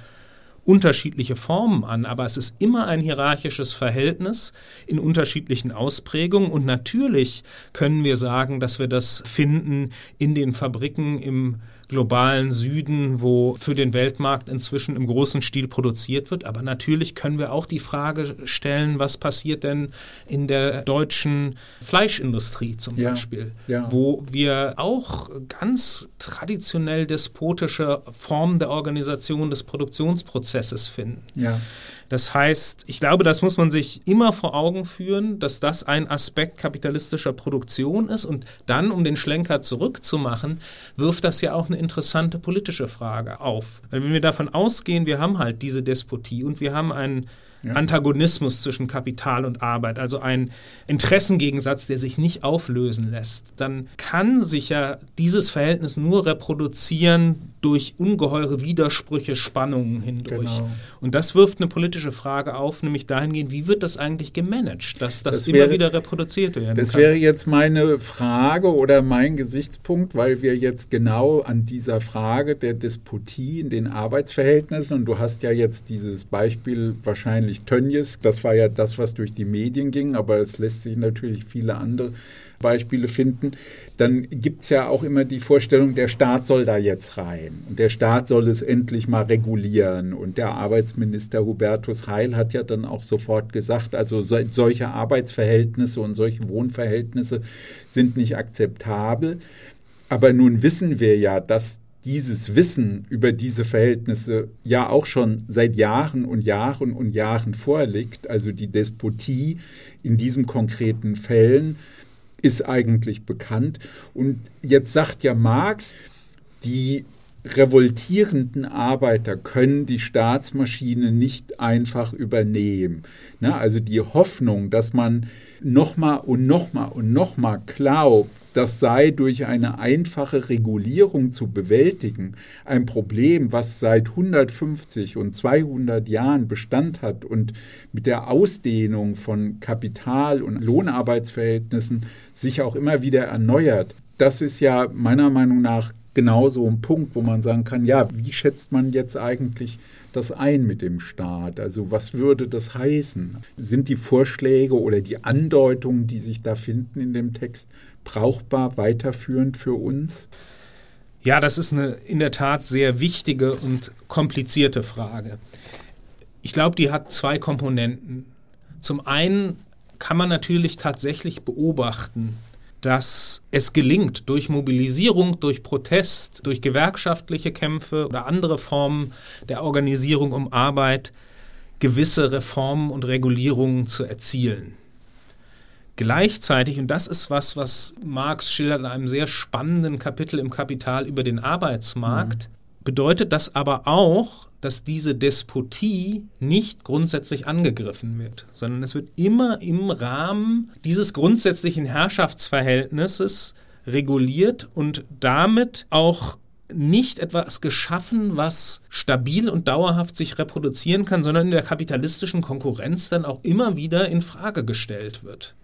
unterschiedliche Formen an, aber es ist immer ein hierarchisches Verhältnis in unterschiedlichen Ausprägungen und natürlich können wir sagen, dass wir das finden in den Fabriken im globalen Süden, wo für den Weltmarkt inzwischen im großen Stil produziert wird. Aber natürlich können wir auch die Frage stellen, was passiert denn in der deutschen Fleischindustrie zum ja, Beispiel, ja. wo wir auch ganz traditionell despotische Formen der Organisation des Produktionsprozesses finden. Ja. Das heißt, ich glaube, das muss man sich immer vor Augen führen, dass das ein Aspekt kapitalistischer Produktion ist. Und dann, um den Schlenker zurückzumachen, wirft das ja auch eine interessante politische Frage auf. Weil wenn wir davon ausgehen, wir haben halt diese Despotie und wir haben einen ja. Antagonismus zwischen Kapital und Arbeit, also ein Interessengegensatz, der sich nicht auflösen lässt, dann kann sich ja dieses Verhältnis nur reproduzieren durch ungeheure Widersprüche, Spannungen hindurch. Genau. Und das wirft eine politische Frage auf, nämlich dahingehend, wie wird das eigentlich gemanagt, dass das, das wäre, immer wieder reproduziert werden Das kann. wäre jetzt meine Frage oder mein Gesichtspunkt, weil wir jetzt genau an dieser Frage der Despotie in den Arbeitsverhältnissen, und du hast ja jetzt dieses Beispiel wahrscheinlich Tönnies, das war ja das, was durch die Medien ging, aber es lässt sich natürlich viele andere Beispiele finden, dann gibt es ja auch immer die Vorstellung, der Staat soll da jetzt rein und der Staat soll es endlich mal regulieren. Und der Arbeitsminister Hubertus Heil hat ja dann auch sofort gesagt, also so, solche Arbeitsverhältnisse und solche Wohnverhältnisse sind nicht akzeptabel. Aber nun wissen wir ja, dass dieses Wissen über diese Verhältnisse ja auch schon seit Jahren und Jahren und Jahren vorliegt, also die Despotie in diesen konkreten Fällen ist eigentlich bekannt. Und jetzt sagt ja Marx, die revoltierenden Arbeiter können die Staatsmaschine nicht einfach übernehmen. Na, also die Hoffnung, dass man nochmal und nochmal und nochmal glaubt, das sei durch eine einfache Regulierung zu bewältigen, ein Problem, was seit 150 und 200 Jahren Bestand hat und mit der Ausdehnung von Kapital- und Lohnarbeitsverhältnissen sich auch immer wieder erneuert. Das ist ja meiner Meinung nach genau so ein Punkt, wo man sagen kann, ja, wie schätzt man jetzt eigentlich das ein mit dem Staat? Also was würde das heißen? Sind die Vorschläge oder die Andeutungen, die sich da finden in dem Text, brauchbar weiterführend für uns? Ja, das ist eine in der Tat sehr wichtige und komplizierte Frage. Ich glaube, die hat zwei Komponenten. Zum einen kann man natürlich tatsächlich beobachten, dass es gelingt, durch Mobilisierung, durch Protest, durch gewerkschaftliche Kämpfe oder andere Formen der Organisierung um Arbeit gewisse Reformen und Regulierungen zu erzielen. Gleichzeitig, und das ist was, was Marx schildert in einem sehr spannenden Kapitel im Kapital über den Arbeitsmarkt, mhm. bedeutet das aber auch, dass diese Despotie nicht grundsätzlich angegriffen wird, sondern es wird immer im Rahmen dieses grundsätzlichen Herrschaftsverhältnisses reguliert und damit auch nicht etwas geschaffen, was stabil und dauerhaft sich reproduzieren kann, sondern in der kapitalistischen Konkurrenz dann auch immer wieder in Frage gestellt wird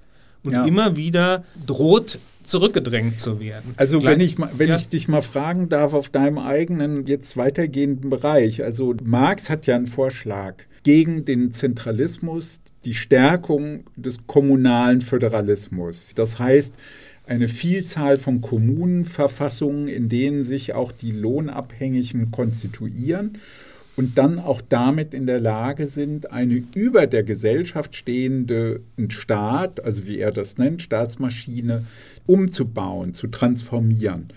und ja. immer wieder droht zurückgedrängt zu werden. Also Gleich, wenn ich wenn ja. ich dich mal fragen darf auf deinem eigenen jetzt weitergehenden Bereich, also Marx hat ja einen Vorschlag gegen den Zentralismus, die Stärkung des kommunalen Föderalismus. Das heißt, eine Vielzahl von Kommunenverfassungen, in denen sich auch die Lohnabhängigen konstituieren und dann auch damit in der Lage sind, eine über der Gesellschaft stehende Staat, also wie er das nennt, Staatsmaschine, umzubauen, zu transformieren.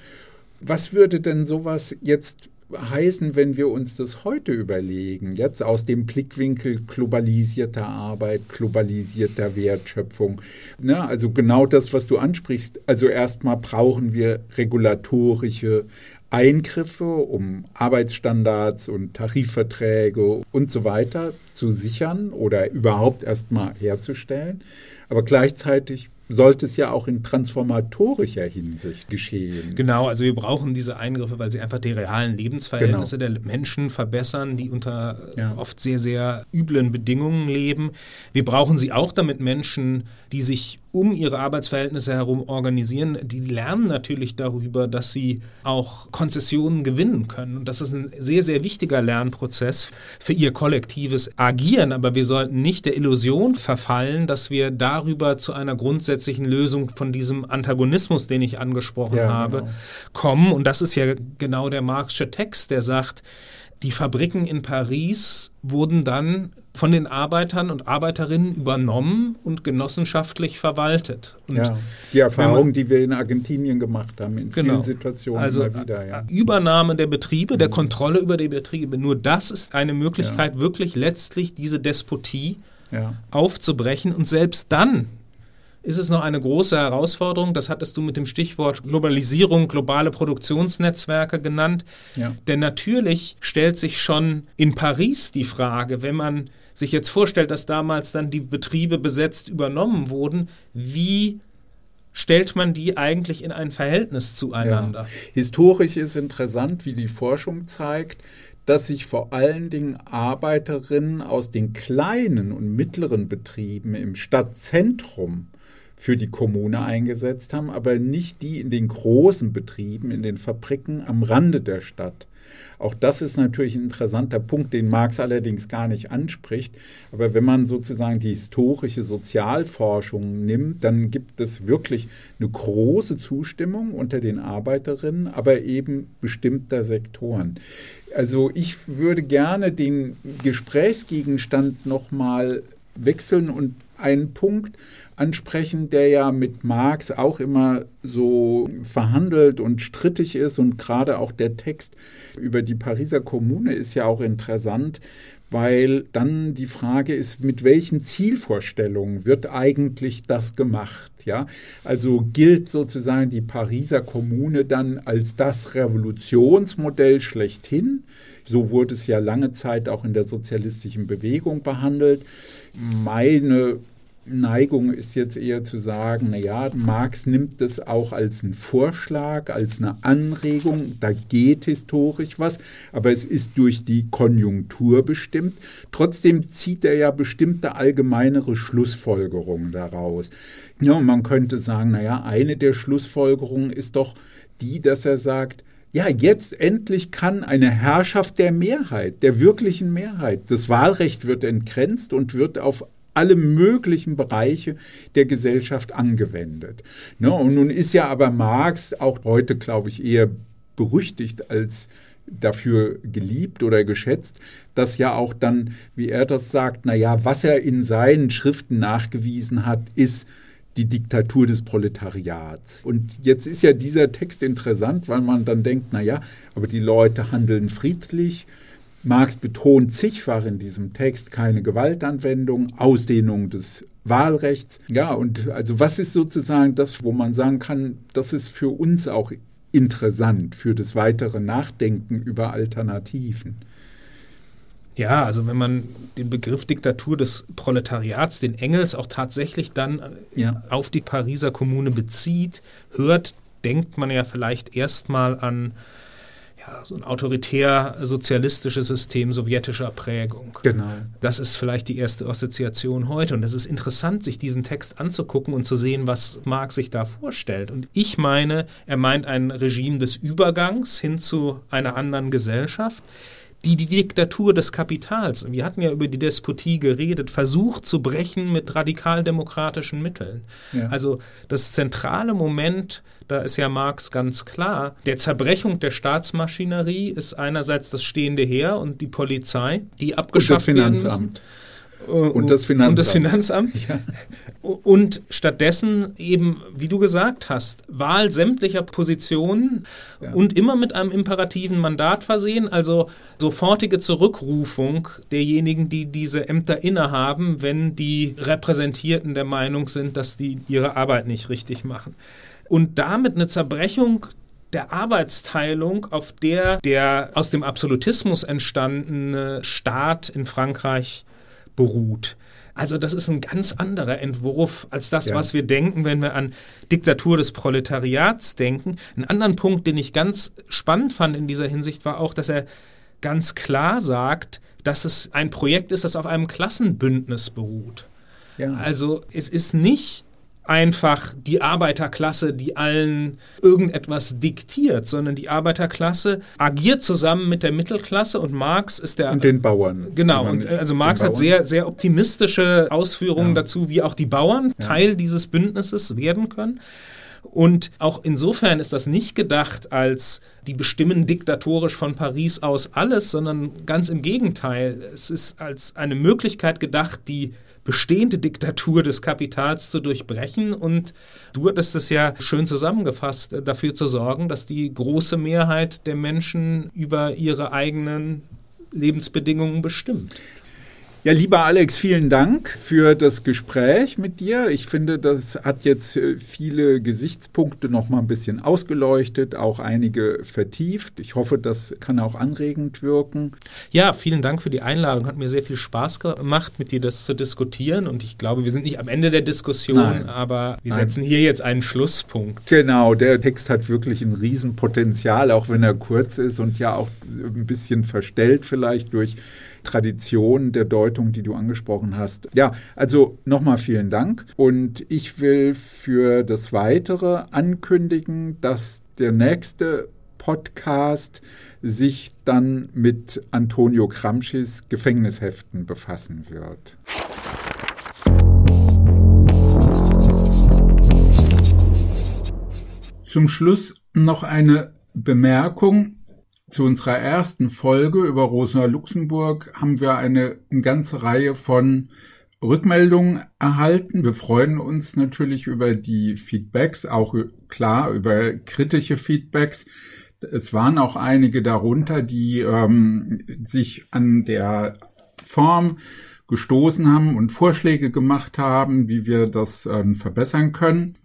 Was würde denn sowas jetzt heißen, wenn wir uns das heute überlegen, jetzt aus dem Blickwinkel globalisierter Arbeit, globalisierter Wertschöpfung. Ne, also genau das, was du ansprichst. Also erstmal brauchen wir regulatorische Eingriffe, um Arbeitsstandards und Tarifverträge und so weiter zu sichern oder überhaupt erstmal herzustellen. Aber gleichzeitig sollte es ja auch in transformatorischer Hinsicht geschehen. Genau, also wir brauchen diese Eingriffe, weil sie einfach die realen Lebensverhältnisse genau. der Menschen verbessern, die unter ja. oft sehr, sehr üblen Bedingungen leben. Wir brauchen sie auch, damit Menschen, die sich um ihre Arbeitsverhältnisse herum organisieren, die lernen natürlich darüber, dass sie auch Konzessionen gewinnen können. Und das ist ein sehr, sehr wichtiger Lernprozess für ihr kollektives Agieren. Aber wir sollten nicht der Illusion verfallen, dass wir darüber zu einer grundsätzlichen Lösung von diesem Antagonismus, den ich angesprochen ja, habe, genau. kommen. Und das ist ja genau der Marxische Text, der sagt, die Fabriken in Paris wurden dann von den Arbeitern und Arbeiterinnen übernommen und genossenschaftlich verwaltet. Und ja, die Erfahrung, man, die wir in Argentinien gemacht haben, in genau, vielen Situationen also immer wieder. Ja. Übernahme der Betriebe, der mhm. Kontrolle über die Betriebe, nur das ist eine Möglichkeit, ja. wirklich letztlich diese Despotie ja. aufzubrechen. Und selbst dann ist es noch eine große Herausforderung. Das hattest du mit dem Stichwort Globalisierung, globale Produktionsnetzwerke genannt. Ja. Denn natürlich stellt sich schon in Paris die Frage, wenn man sich jetzt vorstellt, dass damals dann die Betriebe besetzt übernommen wurden, wie stellt man die eigentlich in ein Verhältnis zueinander? Ja. Historisch ist interessant, wie die Forschung zeigt, dass sich vor allen Dingen Arbeiterinnen aus den kleinen und mittleren Betrieben im Stadtzentrum für die Kommune eingesetzt haben, aber nicht die in den großen Betrieben, in den Fabriken am Rande der Stadt. Auch das ist natürlich ein interessanter Punkt, den Marx allerdings gar nicht anspricht. Aber wenn man sozusagen die historische Sozialforschung nimmt, dann gibt es wirklich eine große Zustimmung unter den Arbeiterinnen, aber eben bestimmter Sektoren. Also ich würde gerne den Gesprächsgegenstand nochmal wechseln und einen Punkt ansprechen, der ja mit Marx auch immer so verhandelt und strittig ist. Und gerade auch der Text über die Pariser Kommune ist ja auch interessant, weil dann die Frage ist, mit welchen Zielvorstellungen wird eigentlich das gemacht? Ja, also gilt sozusagen die Pariser Kommune dann als das Revolutionsmodell schlechthin? So wurde es ja lange Zeit auch in der sozialistischen Bewegung behandelt. Meine Neigung ist jetzt eher zu sagen, naja, Marx nimmt das auch als einen Vorschlag, als eine Anregung, da geht historisch was, aber es ist durch die Konjunktur bestimmt. Trotzdem zieht er ja bestimmte allgemeinere Schlussfolgerungen daraus. Ja, man könnte sagen, naja, eine der Schlussfolgerungen ist doch die, dass er sagt, ja, jetzt endlich kann eine Herrschaft der Mehrheit, der wirklichen Mehrheit, das Wahlrecht wird entgrenzt und wird auf alle möglichen Bereiche der Gesellschaft angewendet. Ne? Und nun ist ja aber Marx auch heute, glaube ich, eher berüchtigt als dafür geliebt oder geschätzt, dass ja auch dann, wie er das sagt, naja, was er in seinen Schriften nachgewiesen hat, ist die Diktatur des Proletariats. Und jetzt ist ja dieser Text interessant, weil man dann denkt, naja, aber die Leute handeln friedlich, Marx betont zigfach in diesem Text keine Gewaltanwendung, Ausdehnung des Wahlrechts. Ja, und also was ist sozusagen das, wo man sagen kann, das ist für uns auch interessant für das weitere Nachdenken über Alternativen? Ja, also wenn man den Begriff Diktatur des Proletariats, den Engels auch tatsächlich dann ja. auf die Pariser Kommune bezieht, hört, denkt man ja vielleicht erstmal an ja, so ein autoritär-sozialistisches System sowjetischer Prägung. Genau. Das ist vielleicht die erste Assoziation heute. Und es ist interessant, sich diesen Text anzugucken und zu sehen, was Marx sich da vorstellt. Und ich meine, er meint ein Regime des Übergangs hin zu einer anderen Gesellschaft die die Diktatur des Kapitals, wir hatten ja über die Despotie geredet, versucht zu brechen mit radikaldemokratischen Mitteln. Ja. Also das zentrale Moment, da ist ja Marx ganz klar, der Zerbrechung der Staatsmaschinerie ist einerseits das stehende Heer und die Polizei, die abgeschafft und das Finanzamt. werden müssen. Und das Finanzamt. Und das Finanzamt. Ja. Und stattdessen eben, wie du gesagt hast, Wahl sämtlicher Positionen ja. und immer mit einem imperativen Mandat versehen, also sofortige Zurückrufung derjenigen, die diese Ämter innehaben, wenn die Repräsentierten der Meinung sind, dass die ihre Arbeit nicht richtig machen. Und damit eine Zerbrechung der Arbeitsteilung, auf der der aus dem Absolutismus entstandene Staat in Frankreich beruht. Also das ist ein ganz anderer Entwurf als das, ja. was wir denken, wenn wir an Diktatur des Proletariats denken. Ein anderen Punkt, den ich ganz spannend fand in dieser Hinsicht, war auch, dass er ganz klar sagt, dass es ein Projekt ist, das auf einem Klassenbündnis beruht. Ja. Also es ist nicht einfach die Arbeiterklasse, die allen irgendetwas diktiert, sondern die Arbeiterklasse agiert zusammen mit der Mittelklasse und Marx ist der und den Bauern. Genau, und also Marx hat sehr sehr optimistische Ausführungen ja. dazu, wie auch die Bauern ja. Teil dieses Bündnisses werden können. Und auch insofern ist das nicht gedacht als die bestimmen diktatorisch von Paris aus alles, sondern ganz im Gegenteil. Es ist als eine Möglichkeit gedacht, die bestehende Diktatur des Kapitals zu durchbrechen. Und du hattest es ja schön zusammengefasst, äh, dafür zu sorgen, dass die große Mehrheit der Menschen über ihre eigenen Lebensbedingungen bestimmt. Ja, lieber Alex, vielen Dank für das Gespräch mit dir. Ich finde, das hat jetzt äh, viele Gesichtspunkte noch mal ein bisschen ausgeleuchtet, auch einige vertieft. Ich hoffe, das kann auch anregend wirken. Ja, vielen Dank für die Einladung. Hat mir sehr viel Spaß gemacht, mit dir das zu diskutieren. Und ich glaube, wir sind nicht am Ende der Diskussion, Nein. aber wir setzen Nein. hier jetzt einen Schlusspunkt. Genau, der Text hat wirklich ein Riesenpotenzial, auch wenn er kurz ist und ja auch ein bisschen verstellt vielleicht durch Tradition der Deutung, die du angesprochen hast. Ja, also nochmal vielen Dank. Und ich will für das Weitere ankündigen, dass der nächste Podcast sich dann mit Antonio Gramscis Gefängnisheften befassen wird. Zum Schluss noch eine Bemerkung. Zu unserer ersten Folge über Rosa Luxemburg haben wir eine ganze Reihe von Rückmeldungen erhalten. Wir freuen uns natürlich über die Feedbacks, auch klar über kritische Feedbacks. Es waren auch einige darunter, die ähm, sich an der Form gestoßen haben und Vorschläge gemacht haben, wie wir das ähm, verbessern können.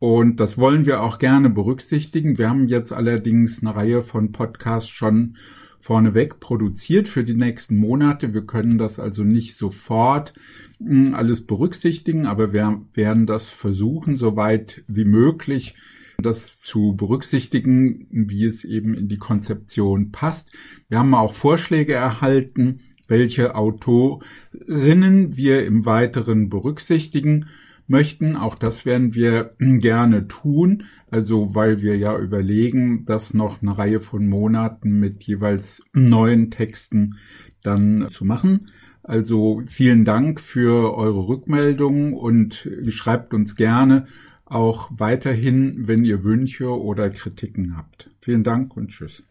Und das wollen wir auch gerne berücksichtigen. Wir haben jetzt allerdings eine Reihe von Podcasts schon vorneweg produziert für die nächsten Monate. Wir können das also nicht sofort hm, alles berücksichtigen, aber wir werden das versuchen, soweit wie möglich das zu berücksichtigen, wie es eben in die Konzeption passt. Wir haben auch Vorschläge erhalten, welche Autorinnen wir im Weiteren berücksichtigen möchten. Auch das werden wir gerne tun. Also weil wir ja überlegen, das noch eine Reihe von Monaten mit jeweils neuen Texten dann zu machen. Also vielen Dank für eure Rückmeldungen und schreibt uns gerne auch weiterhin, wenn ihr Wünsche oder Kritiken habt. Vielen Dank und tschüss.